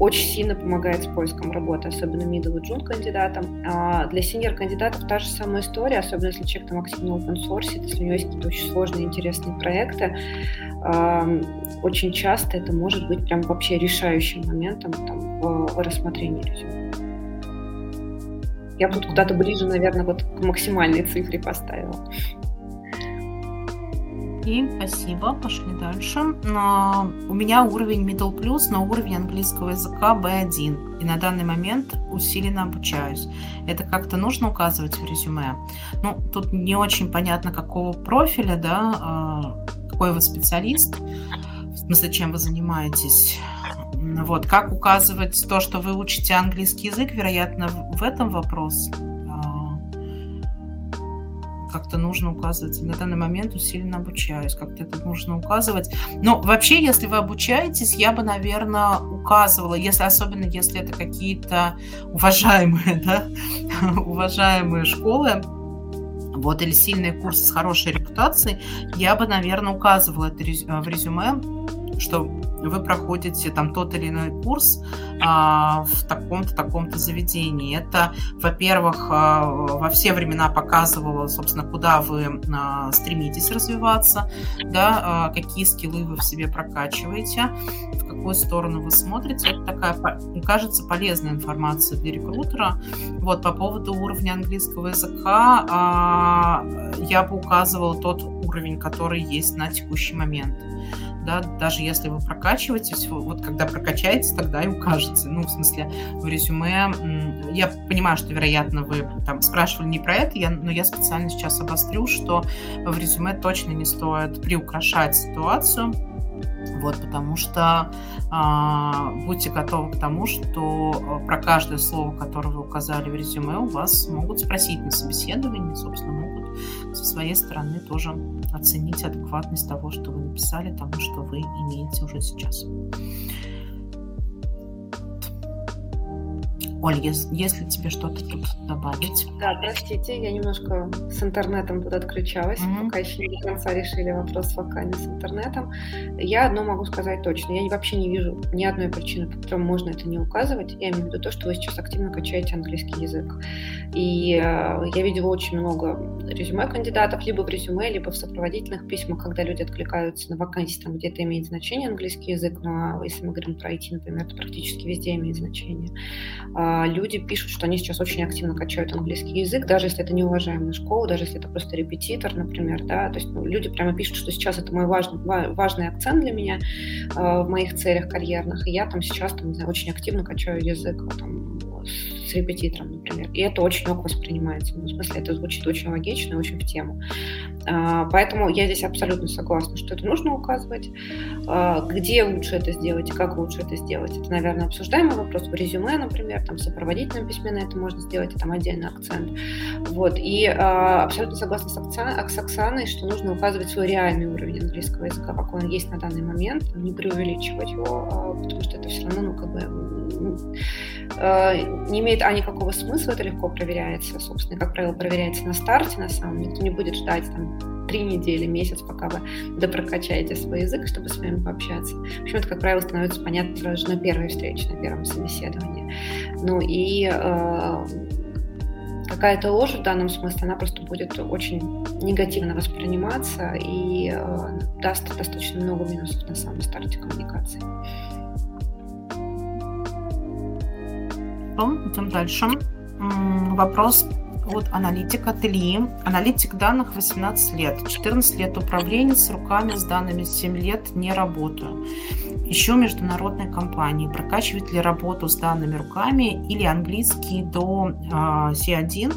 очень сильно помогает с поиском работы, особенно middle и джун кандидатам. А для senior кандидатов та же самая история, особенно если человек там активно open source, если у него есть какие-то очень сложные, интересные проекты. Очень часто это может быть прям вообще решающим моментом там, в, в рассмотрении резюме. Я бы тут куда-то ближе, наверное, вот к максимальной цифре поставила. Окей, спасибо. Пошли дальше. У меня уровень Middle Plus на уровень английского языка B1. И на данный момент усиленно обучаюсь. Это как-то нужно указывать в резюме. Ну, тут не очень понятно, какого профиля, да, а, какой вы специалист, в смысле, чем вы занимаетесь. Вот, как указывать то, что вы учите английский язык, вероятно, в этом вопрос как-то нужно указывать. На данный момент усиленно обучаюсь, как-то это нужно указывать. Но вообще, если вы обучаетесь, я бы, наверное, указывала, если особенно если это какие-то уважаемые, да, уважаемые школы, вот, или сильные курсы с хорошей репутацией, я бы, наверное, указывала это в резюме, что вы проходите там тот или иной курс а, в таком-то, таком-то заведении. Это, во-первых, а, во все времена показывало, собственно, куда вы а, стремитесь развиваться, да, а, какие скиллы вы в себе прокачиваете, в какую сторону вы смотрите. Это такая, кажется, полезная информация для рекрутера. Вот, по поводу уровня английского языка а, я бы указывала тот уровень, который есть на текущий момент да, даже если вы прокачиваетесь, вот когда прокачаетесь, тогда и укажете. Ну, в смысле, в резюме, я понимаю, что, вероятно, вы там спрашивали не про это, я, но я специально сейчас обострю, что в резюме точно не стоит приукрашать ситуацию, вот, потому что э, будьте готовы к тому, что про каждое слово, которое вы указали в резюме, у вас могут спросить на собеседовании, собственно, могут со своей стороны тоже оценить адекватность того, что вы написали, тому, что вы имеете уже сейчас. Оль, если тебе что-то тут добавить? Да, простите, я немножко с интернетом тут отключалась, mm-hmm. пока еще не до конца решили вопрос воками с интернетом. Я одно могу сказать точно. Я вообще не вижу ни одной причины, по которой можно это не указывать. Я имею в виду то, что вы сейчас активно качаете английский язык. И э, я видела очень много резюме кандидатов, либо в резюме, либо в сопроводительных письмах, когда люди откликаются на вакансии, там где-то имеет значение английский язык, но если мы говорим про IT, например, то практически везде имеет значение. А, люди пишут, что они сейчас очень активно качают английский язык, даже если это не уважаемая школа, даже если это просто репетитор, например, да, то есть ну, люди прямо пишут, что сейчас это мой важный, важный акцент для меня э, в моих целях карьерных, и я там сейчас там, не знаю, очень активно качаю язык там, с репетитором, например. И это очень ок воспринимается. Ну, в смысле, это звучит очень логично и очень в тему. А, поэтому я здесь абсолютно согласна, что это нужно указывать. А, где лучше это сделать и как лучше это сделать, это, наверное, обсуждаемый вопрос. В резюме, например, там письме на это можно сделать, и там отдельный акцент. Вот. И а, абсолютно согласна с, с Оксаной, что нужно указывать свой реальный уровень английского языка, какой он есть на данный момент, не преувеличивать его, потому что это все равно, ну, как бы не имеет а никакого смысла, это легко проверяется, собственно, как правило, проверяется на старте, на самом никто не будет ждать там три недели, месяц, пока вы допрокачаете свой язык, чтобы с вами пообщаться. В общем, это, как правило, становится понятно даже на первой встрече, на первом собеседовании. Ну и э, какая-то ложь в данном смысле, она просто будет очень негативно восприниматься и э, даст достаточно много минусов на самом старте коммуникации. Идем дальше. Вопрос от аналитика Тли. Аналитик данных 18 лет. 14 лет управленец руками с данными 7 лет не работаю. Еще международной компании. Прокачивать ли работу с данными руками или английский до э, C1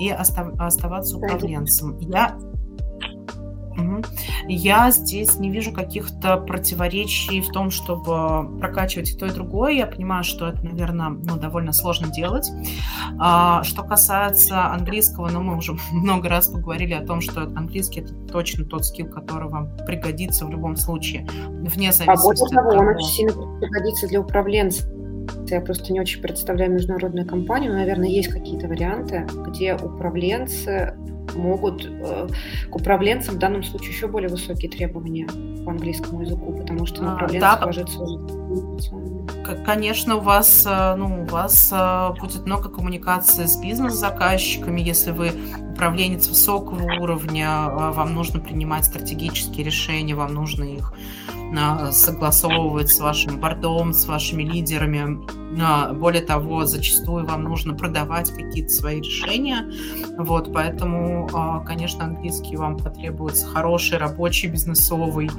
и оставаться управленцем? Я я здесь не вижу каких-то противоречий в том, чтобы прокачивать и то, и другое. Я понимаю, что это, наверное, ну, довольно сложно делать. А, что касается английского, ну, мы уже много раз поговорили о том, что английский это точно тот скилл, который вам пригодится в любом случае, вне зависимости а более того, он очень сильно пригодится для управленца. Я просто не очень представляю международную компанию, но, наверное, есть какие-то варианты, где управленцы могут э, к управленцам в данном случае еще более высокие требования по английскому языку, потому что на управленцев да. ложится Конечно, у вас, э, ну, у вас э, будет много коммуникации с бизнес-заказчиками, если вы управленец высокого уровня, вам нужно принимать стратегические решения, вам нужно их согласовывать с вашим бордом, с вашими лидерами. Более того, зачастую вам нужно продавать какие-то свои решения. Вот, поэтому, а, конечно, английский вам потребуется хороший, рабочий, бизнесовый.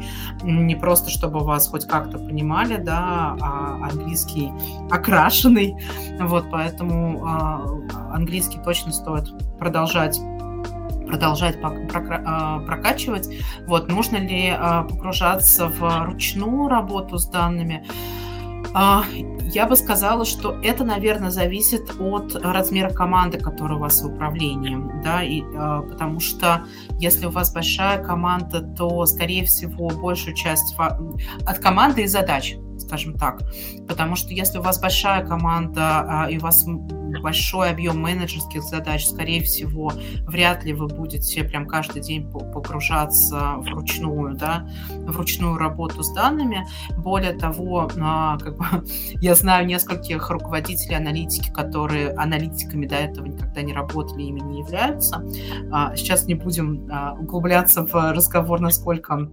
Не просто, чтобы вас хоть как-то понимали, да, а английский окрашенный. Вот, поэтому а, английский точно стоит продолжать продолжать а, прокачивать. Вот, нужно ли а, погружаться в ручную работу с данными? А, я бы сказала, что это, наверное, зависит от размера команды, которая у вас в управлении, да, и, потому что если у вас большая команда, то, скорее всего, большую часть от команды и задач, скажем так, потому что если у вас большая команда и у вас большой объем менеджерских задач, скорее всего, вряд ли вы будете прям каждый день погружаться в ручную, да, в ручную работу с данными. Более того, а, как бы, я знаю нескольких руководителей аналитики, которые аналитиками до этого никогда не работали, ими не являются. А, сейчас не будем а, углубляться в разговор, насколько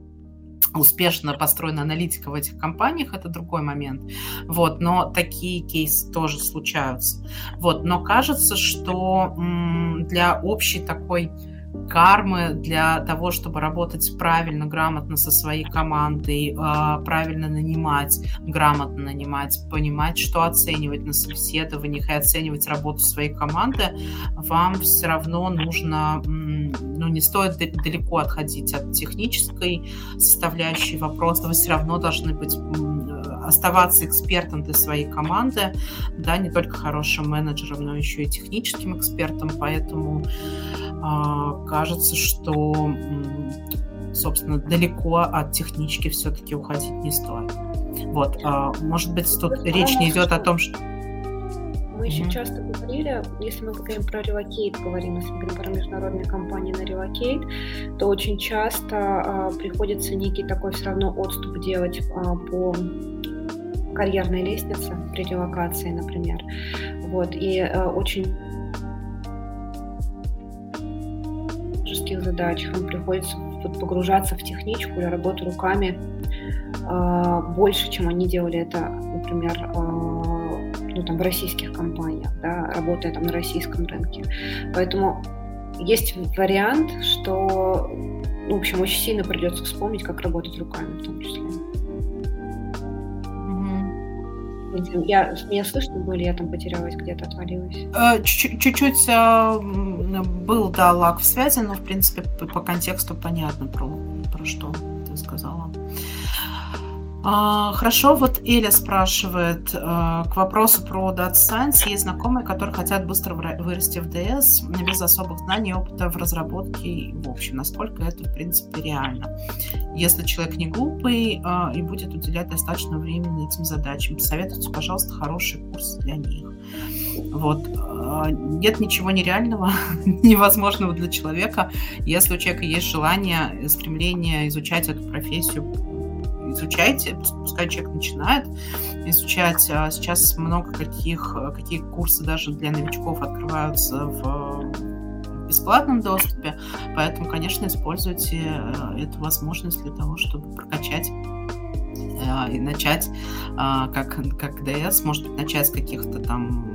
успешно построена аналитика в этих компаниях, это другой момент. Вот, но такие кейсы тоже случаются. Вот, но кажется, что для общей такой кармы для того, чтобы работать правильно, грамотно со своей командой, а, правильно нанимать, грамотно нанимать, понимать, что оценивать на собеседованиях и оценивать работу своей команды, вам все равно нужно, ну, не стоит далеко отходить от технической составляющей вопроса, вы все равно должны быть оставаться экспертом для своей команды, да, не только хорошим менеджером, но еще и техническим экспертом, поэтому а, кажется, что, собственно, далеко от технички все-таки уходить не стоит. Вот, а, может быть, тут речь не идет о том, что мы мы еще часто говорили, если мы говорим про relocate, говорим, если мы говорим про международные компании на relocate, то очень часто а, приходится некий такой все равно отступ делать а, по карьерной лестнице при релокации, например. Вот, и а, очень задачах им приходится погружаться в техничку или работу руками э, больше, чем они делали это, например, э, ну, там, в российских компаниях, да, работая там на российском рынке. Поэтому есть вариант, что, ну, в общем, очень сильно придется вспомнить, как работать руками в том числе. Я, меня слышно было, я там потерялась, где-то отвалилась? Э, чуть-чуть э, был, да, лаг в связи, но, в принципе, по контексту понятно, про, про что ты сказала. А, хорошо, вот Эля спрашивает а, к вопросу про Data Science. Есть знакомые, которые хотят быстро вырасти в DS без особых знаний и опыта в разработке. В общем, насколько это, в принципе, реально. Если человек не глупый а, и будет уделять достаточно времени этим задачам, посоветуйте, пожалуйста, хороший курс для них. Вот. Нет ничего нереального, невозможного для человека. Если у человека есть желание, стремление изучать эту профессию изучайте, пускай человек начинает изучать. А сейчас много каких, какие курсы даже для новичков открываются в бесплатном доступе, поэтому, конечно, используйте э, эту возможность для того, чтобы прокачать э, и начать а, как, как ДС, может быть, начать с каких-то там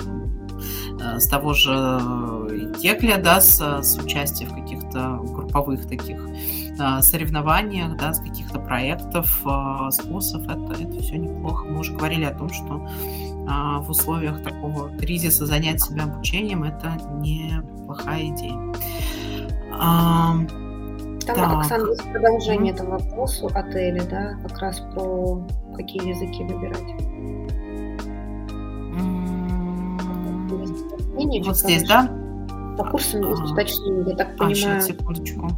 э, с того же Текля, да, с, с участия в каких-то групповых таких соревнованиях, да, с каких-то проектов, а, с курсов, это, это все неплохо. Мы уже говорили о том, что а, в условиях такого кризиса занять себя обучением это неплохая идея. Там, так. Оксана, есть продолжение mm. этого вопроса отеля, да, как раз про какие языки выбирать. Mm. Вот здесь, да? По курсам есть уточнение, я так а, понимаю. А, сейчас, секундочку.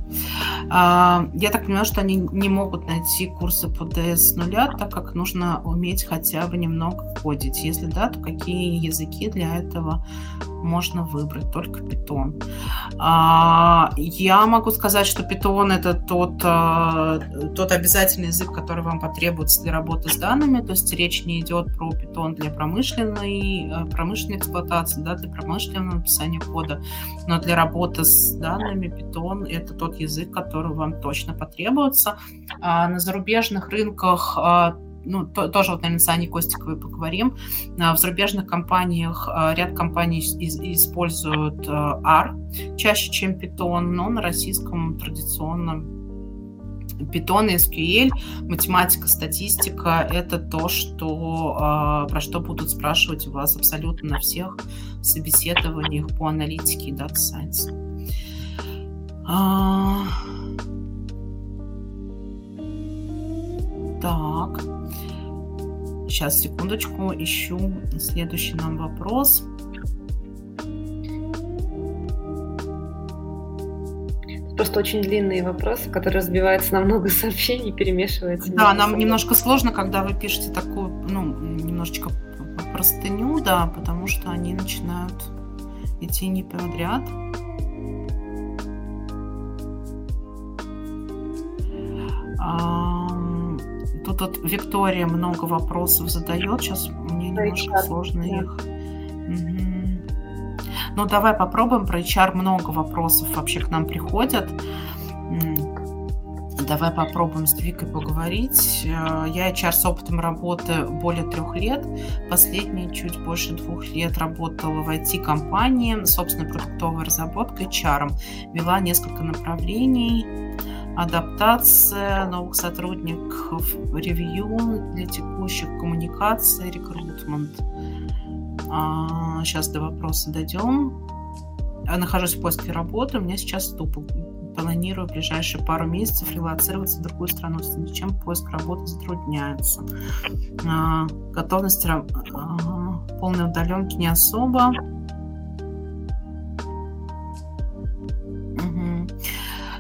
А, я так понимаю, что они не могут найти курсы по ДС с нуля, так как нужно уметь хотя бы немного кодить. Если да, то какие языки для этого можно выбрать только Python. А, я могу сказать, что Python это тот, а, тот обязательный язык, который вам потребуется для работы с данными, то есть речь не идет про Python для промышленной, э, промышленной эксплуатации, да, для промышленного написания кода, но для работы с данными Python это тот язык, который вам точно потребуется. А на зарубежных рынках ну, то, тоже вот, наверное, с Аней Костиковой поговорим. А, в зарубежных компаниях а, ряд компаний используют а, R чаще, чем Python, но на российском традиционно Python и SQL, математика, статистика – это то, что, про что будут спрашивать у вас абсолютно на всех собеседованиях по аналитике и Data Science. Так. Сейчас, секундочку, ищу следующий нам вопрос. Просто очень длинные вопросы, которые разбиваются на много сообщений, перемешиваются. Да, нам немножко сложно, когда вы пишете такую, ну, немножечко простыню, да, потому что они начинают идти не подряд. А, Тут вот Виктория много вопросов задает. Сейчас мне немножко HR, сложно да. их. Угу. Ну, давай попробуем. Про HR много вопросов вообще к нам приходят. Давай попробуем с Викой поговорить. Э, я HR с опытом работы более трех лет. Последние чуть больше двух лет работала в IT-компании, собственной продуктовой разработкой HR. Вела несколько направлений адаптация новых сотрудников, ревью для текущих коммуникаций, рекрутмент. А, сейчас до вопроса дойдем. Я нахожусь в поиске работы, у меня сейчас тупо планирую в ближайшие пару месяцев релацироваться в другую страну, с чем поиск работы затрудняется. А, готовность а, полной удаленки не особо.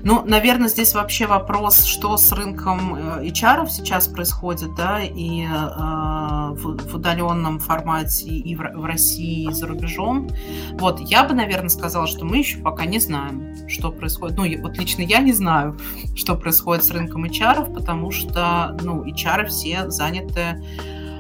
Ну, наверное, здесь вообще вопрос, что с рынком HR сейчас происходит, да, и в, в удаленном формате и в, в России, и за рубежом. Вот, я бы, наверное, сказала, что мы еще пока не знаем, что происходит. Ну, вот лично я не знаю, что происходит с рынком HR, потому что, ну, HR все заняты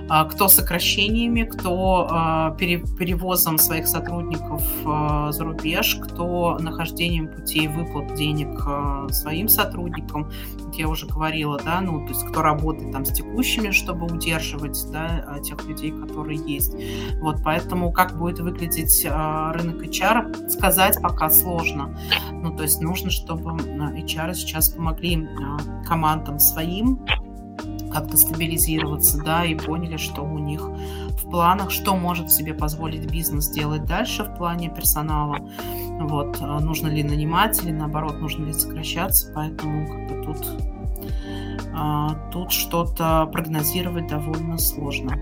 кто сокращениями, кто а, перевозом своих сотрудников а, за рубеж, кто нахождением путей выплат денег своим сотрудникам. Я уже говорила, да, ну, то есть кто работает там с текущими, чтобы удерживать, да, тех людей, которые есть. Вот, поэтому как будет выглядеть рынок HR, сказать пока сложно. Ну, то есть нужно, чтобы HR сейчас помогли командам своим как-то стабилизироваться, да, и поняли, что у них в планах, что может себе позволить бизнес делать дальше в плане персонала. Вот, а нужно ли нанимать или наоборот, нужно ли сокращаться, поэтому как бы тут, а, тут что-то прогнозировать довольно сложно.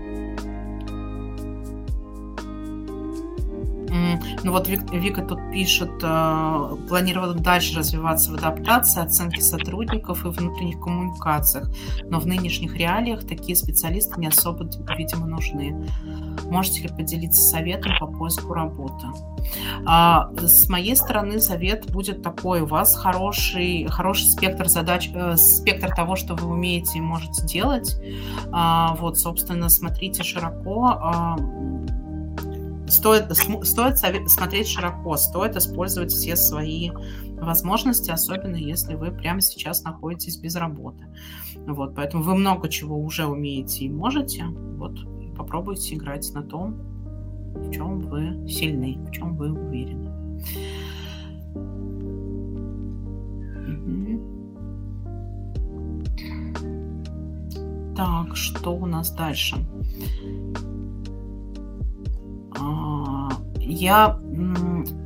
Ну вот Вика тут пишет, э, планировала дальше развиваться в адаптации, оценке сотрудников и внутренних коммуникациях, но в нынешних реалиях такие специалисты не особо, видимо, нужны. Можете ли поделиться советом по поиску работы? А, с моей стороны совет будет такой. У вас хороший, хороший спектр задач, э, спектр того, что вы умеете и можете делать. А, вот, собственно, смотрите широко а, стоит, стоит смотреть широко, стоит использовать все свои возможности, особенно если вы прямо сейчас находитесь без работы. Вот, поэтому вы много чего уже умеете и можете. Вот, попробуйте играть на том, в чем вы сильны, в чем вы уверены. Так, что у нас дальше? Я,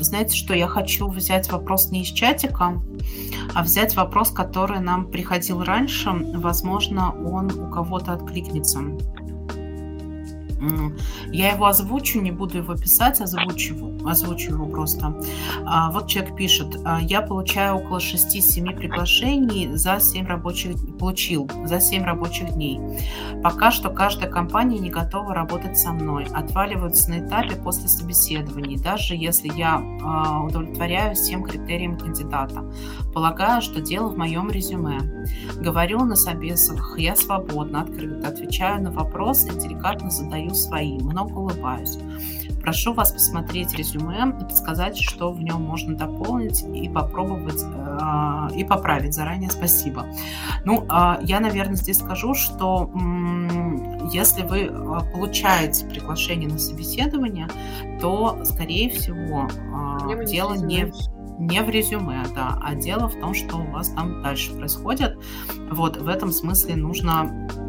знаете что, я хочу взять вопрос не из чатика, а взять вопрос, который нам приходил раньше. Возможно, он у кого-то откликнется. Я его озвучу, не буду его писать, озвучу озвучу его просто. А, вот человек пишет, «А, я получаю около 6-7 приглашений за 7 рабочих, получил за 7 рабочих дней. Пока что каждая компания не готова работать со мной, отваливаются на этапе после собеседований, даже если я а, удовлетворяю всем критериям кандидата. Полагаю, что дело в моем резюме. Говорю на собесах, я свободна, открыто, отвечаю на вопросы и деликатно задаю свои, много улыбаюсь. Прошу вас посмотреть резюме подсказать, что в нем можно дополнить и попробовать э, и поправить. Заранее спасибо. Ну, э, я, наверное, здесь скажу, что э, если вы получаете приглашение на собеседование, то, скорее всего, э, дело не не в резюме, да, а дело в том, что у вас там дальше происходит. Вот в этом смысле нужно а,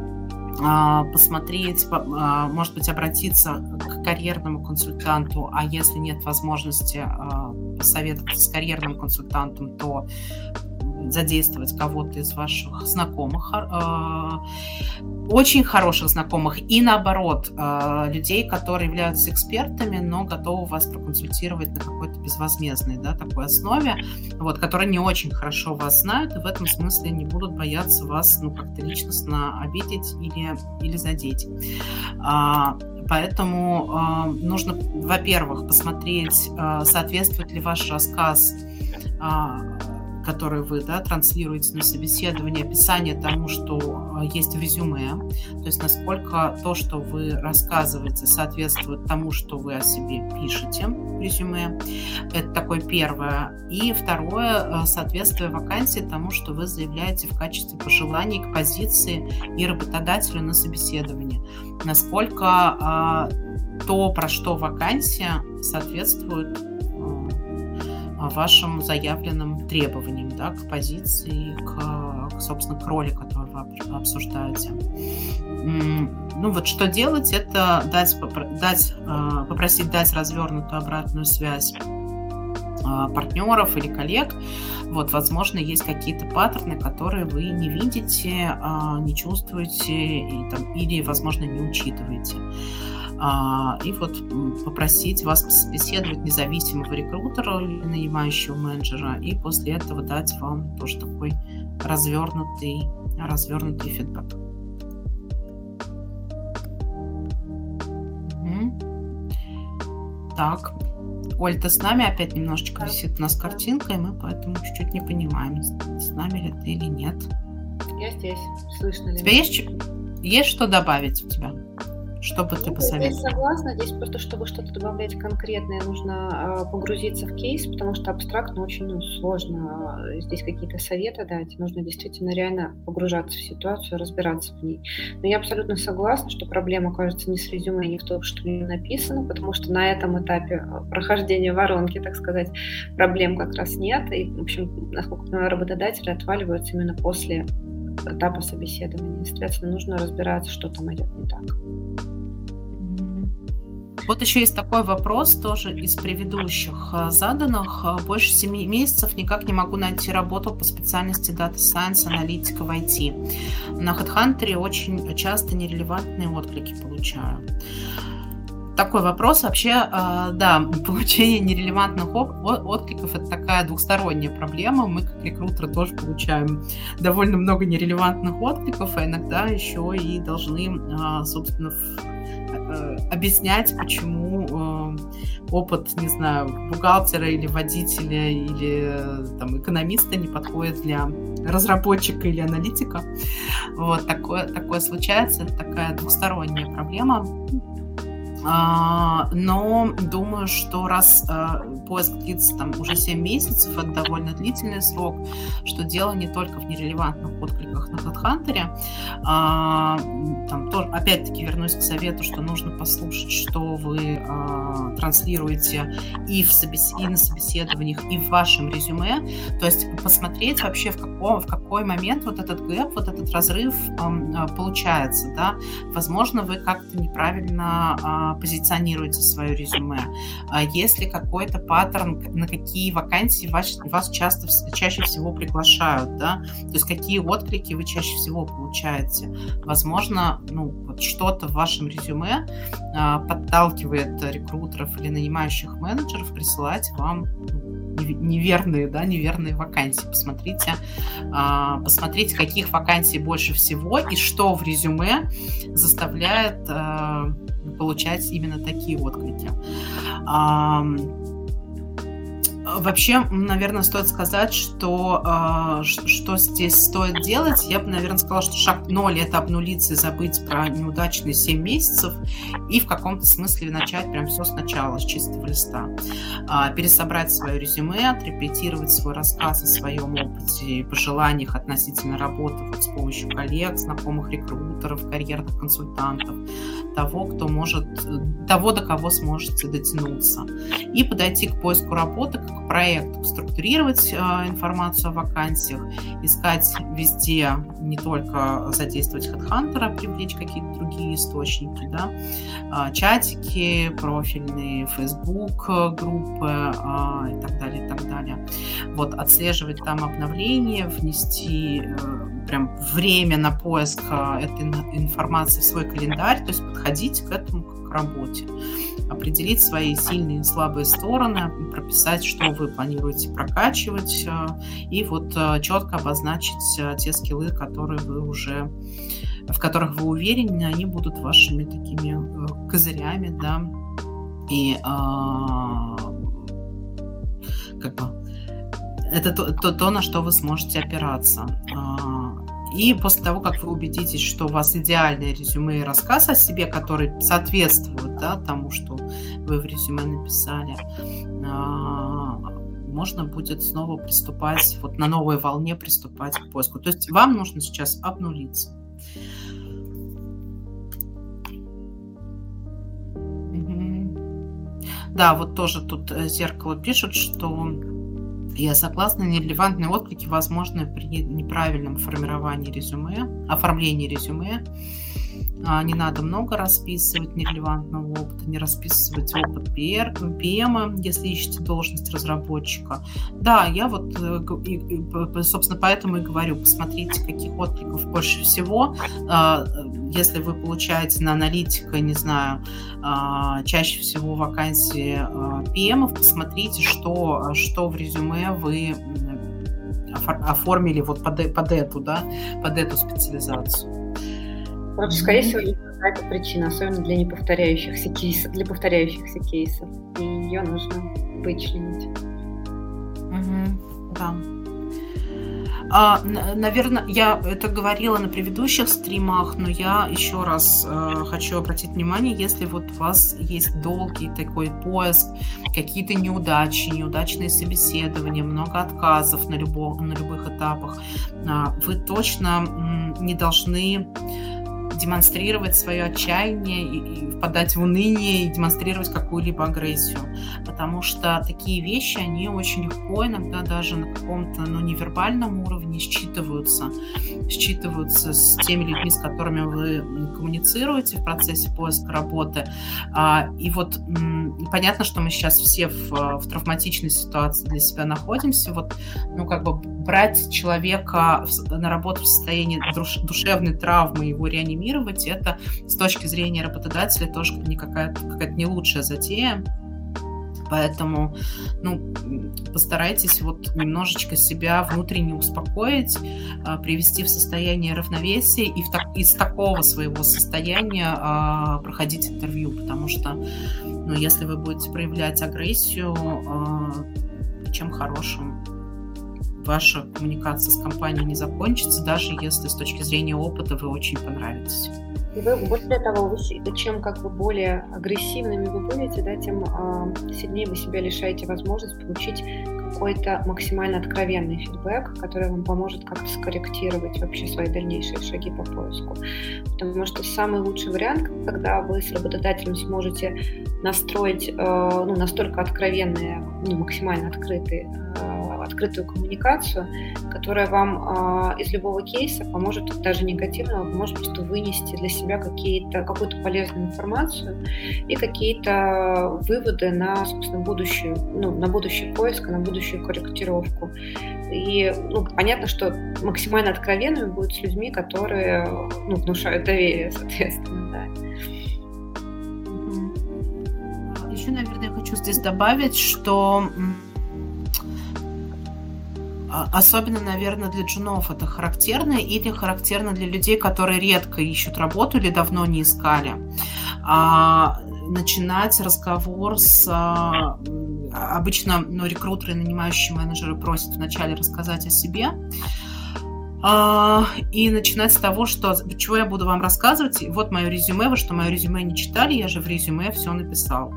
посмотреть, а, может быть, обратиться к карьерному консультанту, а если нет возможности а, посоветоваться с карьерным консультантом, то задействовать кого-то из ваших знакомых, а, очень хороших знакомых, и наоборот, а, людей, которые являются экспертами, но готовы вас проконсультировать на какой-то безвозмездной да, такой основе, вот, которые не очень хорошо вас знают, и в этом смысле не будут бояться вас ну, как-то личностно обидеть или, или задеть. А, поэтому нужно, во-первых, посмотреть, соответствует ли ваш рассказ которые вы да, транслируете на собеседование, описание тому, что э, есть в резюме, то есть насколько то, что вы рассказываете, соответствует тому, что вы о себе пишете в резюме. Это такое первое. И второе, э, соответствие вакансии тому, что вы заявляете в качестве пожеланий к позиции и работодателю на собеседовании. Насколько э, то, про что вакансия, соответствует вашим заявленным требованиям да, к позиции, к, собственно, к роли, которую вы обсуждаете. Ну вот что делать, это дать, дать, а, попросить дать развернутую обратную связь партнеров или коллег. Вот, возможно, есть какие-то паттерны, которые вы не видите, а, не чувствуете и, там, или, возможно, не учитываете. А, и вот попросить вас собеседовать независимого рекрутера или нанимающего менеджера, и после этого дать вам тоже такой развернутый, развернутый фидбэк. Так, Оль, ты с нами опять немножечко висит у нас картинка, и мы поэтому чуть-чуть не понимаем, с нами ли ты или нет. Я здесь. Слышно ли? У тебя есть, есть что добавить у тебя? Что бы ты посоветовала? Я согласна. Здесь просто, чтобы что-то добавлять конкретное, нужно э, погрузиться в кейс, потому что абстрактно очень ну, сложно э, здесь какие-то советы дать. Нужно действительно реально погружаться в ситуацию, разбираться в ней. Но я абсолютно согласна, что проблема, кажется, не с резюме, не в том, что не написано, потому что на этом этапе э, прохождения воронки, так сказать, проблем как раз нет. И, в общем, насколько я понимаю, работодатели отваливаются именно после этапа собеседования. Соответственно, нужно разбираться, что там идет не так. Вот еще есть такой вопрос тоже из предыдущих э, заданных. Э, больше 7 месяцев никак не могу найти работу по специальности Data Science, аналитика в IT. На HeadHunter очень часто нерелевантные отклики получаю такой вопрос. Вообще, э, да, получение нерелевантных откликов – это такая двухсторонняя проблема. Мы, как рекрутеры, тоже получаем довольно много нерелевантных откликов, а иногда еще и должны, э, собственно, э, объяснять, почему опыт, не знаю, бухгалтера или водителя или там, экономиста не подходит для разработчика или аналитика. Вот такое, такое случается, это такая двухсторонняя проблема. А, но думаю, что раз а, поиск длится там уже 7 месяцев, это довольно длительный срок, что дело не только в нерелевантных откликах на HeadHunter. А, там тоже, опять-таки, вернусь к совету, что нужно послушать, что вы транслируете и, в собес... и на собеседованиях, и в вашем резюме. То есть посмотреть вообще, в, каком, в какой момент вот этот гэп, вот этот разрыв получается. Да? Возможно, вы как-то неправильно позиционируете свое резюме, а есть ли какой-то паттерн, на какие вакансии вас, вас часто, чаще всего приглашают, да, то есть какие отклики вы чаще всего получаете. Возможно, ну, вот что-то в вашем резюме а, подталкивает рекрутеров или нанимающих менеджеров присылать вам неверные, да, неверные вакансии. Посмотрите, а, посмотрите, каких вакансий больше всего и что в резюме заставляет получать именно такие отклики. Вообще, наверное, стоит сказать, что, э, что здесь стоит делать. Я бы, наверное, сказала, что шаг ноль – это обнулиться и забыть про неудачные 7 месяцев и в каком-то смысле начать прям все сначала, с чистого листа. Э, пересобрать свое резюме, отрепетировать свой рассказ о своем опыте и пожеланиях относительно работы вот с помощью коллег, знакомых рекрутеров, карьерных консультантов, того, кто может, того, до кого сможете дотянуться. И подойти к поиску работы как проект структурировать э, информацию о вакансиях, искать везде, не только задействовать HeadHunter, привлечь какие-то другие источники, да, э, чатики, профильные, Facebook группы э, и так далее, и так далее. Вот, отслеживать там обновления, внести прям время на поиск этой информации в свой календарь, то есть подходить к этому к работе определить свои сильные и слабые стороны, прописать, что вы планируете прокачивать, э, и вот э, четко обозначить э, те скиллы, которые вы уже в которых вы уверены, они будут вашими такими козырями, да, и а, как бы это то, то, то, на что вы сможете опираться. И после того, как вы убедитесь, что у вас идеальное резюме и рассказ о себе, который соответствует да, тому, что вы в резюме написали, а, можно будет снова приступать, вот на новой волне приступать к поиску. То есть вам нужно сейчас обнулиться. Да, вот тоже тут э, зеркало пишет, что я согласна, нерелевантные отклики возможны при неправильном формировании резюме, оформлении резюме не надо много расписывать нерелевантного опыта, не расписывать опыт PM, если ищете должность разработчика. Да, я вот, э, собственно, поэтому и говорю, посмотрите, каких откликов больше всего. А, если вы получаете на аналитика, не знаю, а, чаще всего вакансии PM, посмотрите, что, что в резюме вы оформили вот под, под эту, да, под эту специализацию. Короче, скорее всего, есть какая-то причина, особенно для неповторяющихся кейсов, для повторяющихся кейсов. И ее нужно вычленить. Угу, да. А, наверное, я это говорила на предыдущих стримах, но я еще раз э, хочу обратить внимание, если вот у вас есть долгий такой поиск, какие-то неудачи, неудачные собеседования, много отказов на, любо, на любых этапах, э, вы точно не должны демонстрировать свое отчаяние и, и впадать в уныние и демонстрировать какую-либо агрессию. Потому что такие вещи, они очень легко иногда даже на каком-то ну, невербальном уровне считываются, считываются с теми людьми, с которыми вы коммуницируете в процессе поиска работы. А, и вот понятно, что мы сейчас все в, в травматичной ситуации для себя находимся. Вот, ну, как бы брать человека на работу в состоянии душевной травмы, его реанимировать, это с точки зрения работодателя тоже не какая-то какая не лучшая затея. Поэтому, ну, постарайтесь вот немножечко себя внутренне успокоить, а, привести в состояние равновесия и в так, из такого своего состояния а, проходить интервью, потому что, ну, если вы будете проявлять агрессию, а, чем хорошим ваша коммуникация с компанией не закончится, даже если с точки зрения опыта вы очень понравитесь. И вы, более того, вы, чем как бы более агрессивными вы будете, да, тем э, сильнее вы себя лишаете возможность получить какой-то максимально откровенный фидбэк, который вам поможет как-то скорректировать вообще свои дальнейшие шаги по поиску. Потому что самый лучший вариант, когда вы с работодателем сможете настроить э, ну, настолько откровенные, ну, максимально открытые э, открытую коммуникацию, которая вам э, из любого кейса поможет, даже негативного, поможет просто вынести для себя какие-то, какую-то полезную информацию и какие-то выводы на, собственно, будущую, ну, на будущий поиск, на будущую корректировку. И ну, понятно, что максимально откровенными будут с людьми, которые ну, внушают доверие, соответственно, да. Еще, наверное, хочу здесь добавить, что а, особенно, наверное, для джунов это характерно или характерно для людей, которые редко ищут работу или давно не искали. А, начинать разговор с... А, обычно ну, рекрутеры, нанимающие менеджеры просят вначале рассказать о себе. А, и начинать с того, что чего я буду вам рассказывать. Вот мое резюме, вы что мое резюме не читали, я же в резюме все написал.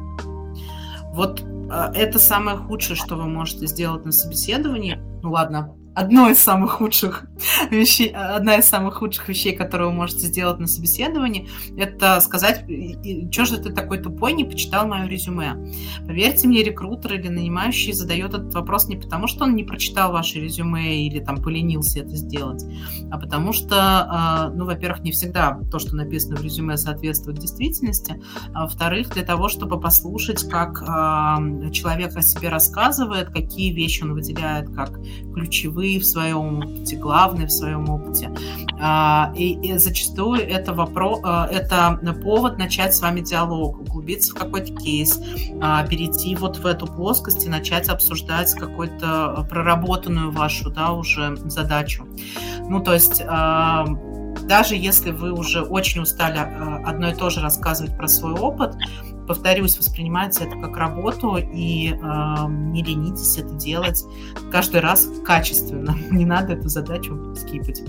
Вот а, это самое худшее, что вы можете сделать на собеседовании. Ну ладно, одно из самых худших вещей, одна из самых худших вещей, которые вы можете сделать на собеседовании, это сказать, что же ты такой тупой, не почитал мое резюме. Поверьте мне, рекрутер или нанимающий задает этот вопрос не потому, что он не прочитал ваше резюме или там поленился это сделать, а потому что, а, ну, во-первых, не всегда то, что написано в резюме, соответствует действительности, а во-вторых, для того, чтобы послушать, как а, человек о себе рассказывает, какие вещи он выделяет как ключевые в своем опыте, главные в своем опыте. А, и, и зачастую это, вопрос, а, это повод начать с вами диалог, углубиться в какой-то кейс, а, перейти вот в эту плоскость и начать обсуждать какую-то проработанную вашу да, уже задачу. Ну, то есть даже если вы уже очень устали одно и то же рассказывать про свой опыт, повторюсь, воспринимайте это как работу и э, не ленитесь это делать каждый раз качественно. Не надо эту задачу скипать.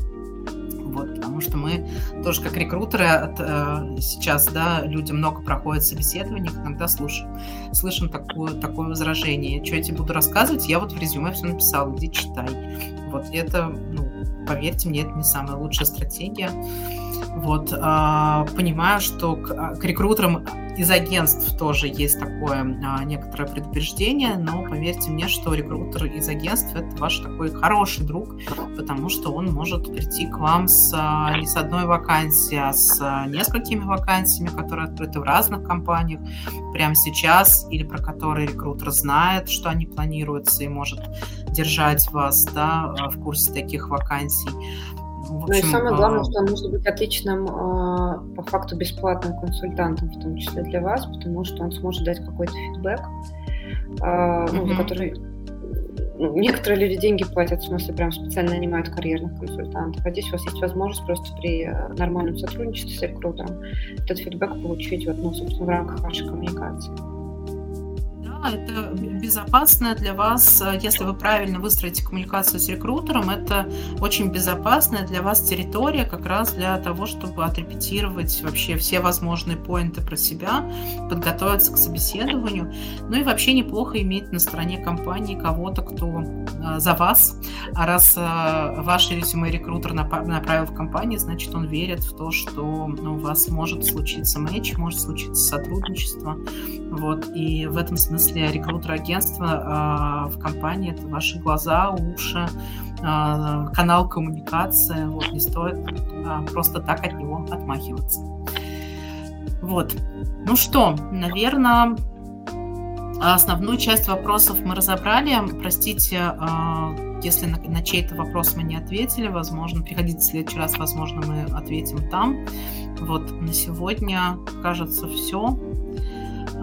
Вот, потому что мы тоже как рекрутеры от, э, сейчас, да, люди много проходят собеседований, иногда слушаем, слышим такое, такое возражение. Что я тебе буду рассказывать? Я вот в резюме все написала, иди читай. Вот это, ну, поверьте мне, это не самая лучшая стратегия. Вот, э, понимаю, что к, к рекрутерам из агентств тоже есть такое а, некоторое предупреждение, но поверьте мне, что рекрутер из агентств это ваш такой хороший друг, потому что он может прийти к вам с а, не с одной вакансией, а с несколькими вакансиями, которые открыты в разных компаниях прямо сейчас, или про которые рекрутер знает, что они планируются и может держать вас да, в курсе таких вакансий. В общем, ну и самое главное, а, что он может быть отличным, а, по факту бесплатным консультантом, в том числе для вас, потому что он сможет дать какой-то фидбэк, mm-hmm. ну, за который ну, некоторые люди деньги платят, в смысле, прям специально нанимают карьерных консультантов. А здесь у вас есть возможность просто при э, нормальном сотрудничестве с рекрутером этот фидбэк получить, вот, ну, собственно, в рамках вашей коммуникации это безопасно для вас, э, если вы правильно выстроите коммуникацию с рекрутером, это очень безопасная для вас территория как раз для того, чтобы отрепетировать вообще все возможные поинты про себя, подготовиться к собеседованию. Ну и вообще неплохо иметь на стороне компании кого-то, кто э, за вас. А раз э, ваше резюме рекрутер направил в компанию, значит, он верит в то, что ну, у вас может случиться матч, может случиться сотрудничество. Вот. И в этом смысле если рекрутер-агентство э, в компании это ваши глаза, уши, э, канал коммуникации. Вот, не стоит э, просто так от него отмахиваться. Вот. Ну что, наверное, основную часть вопросов мы разобрали. Простите, если на, на чей-то вопрос мы не ответили. Возможно, приходите в следующий раз, возможно, мы ответим там. Вот, на сегодня, кажется, все.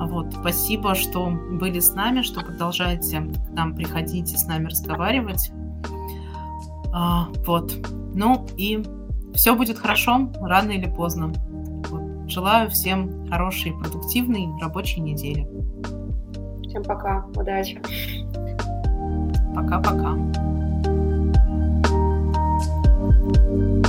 Вот, спасибо, что были с нами, что продолжаете к нам приходить и с нами разговаривать. А, вот. Ну и все будет хорошо, рано или поздно. Вот. Желаю всем хорошей, продуктивной рабочей недели. Всем пока, удачи. Пока-пока. thank you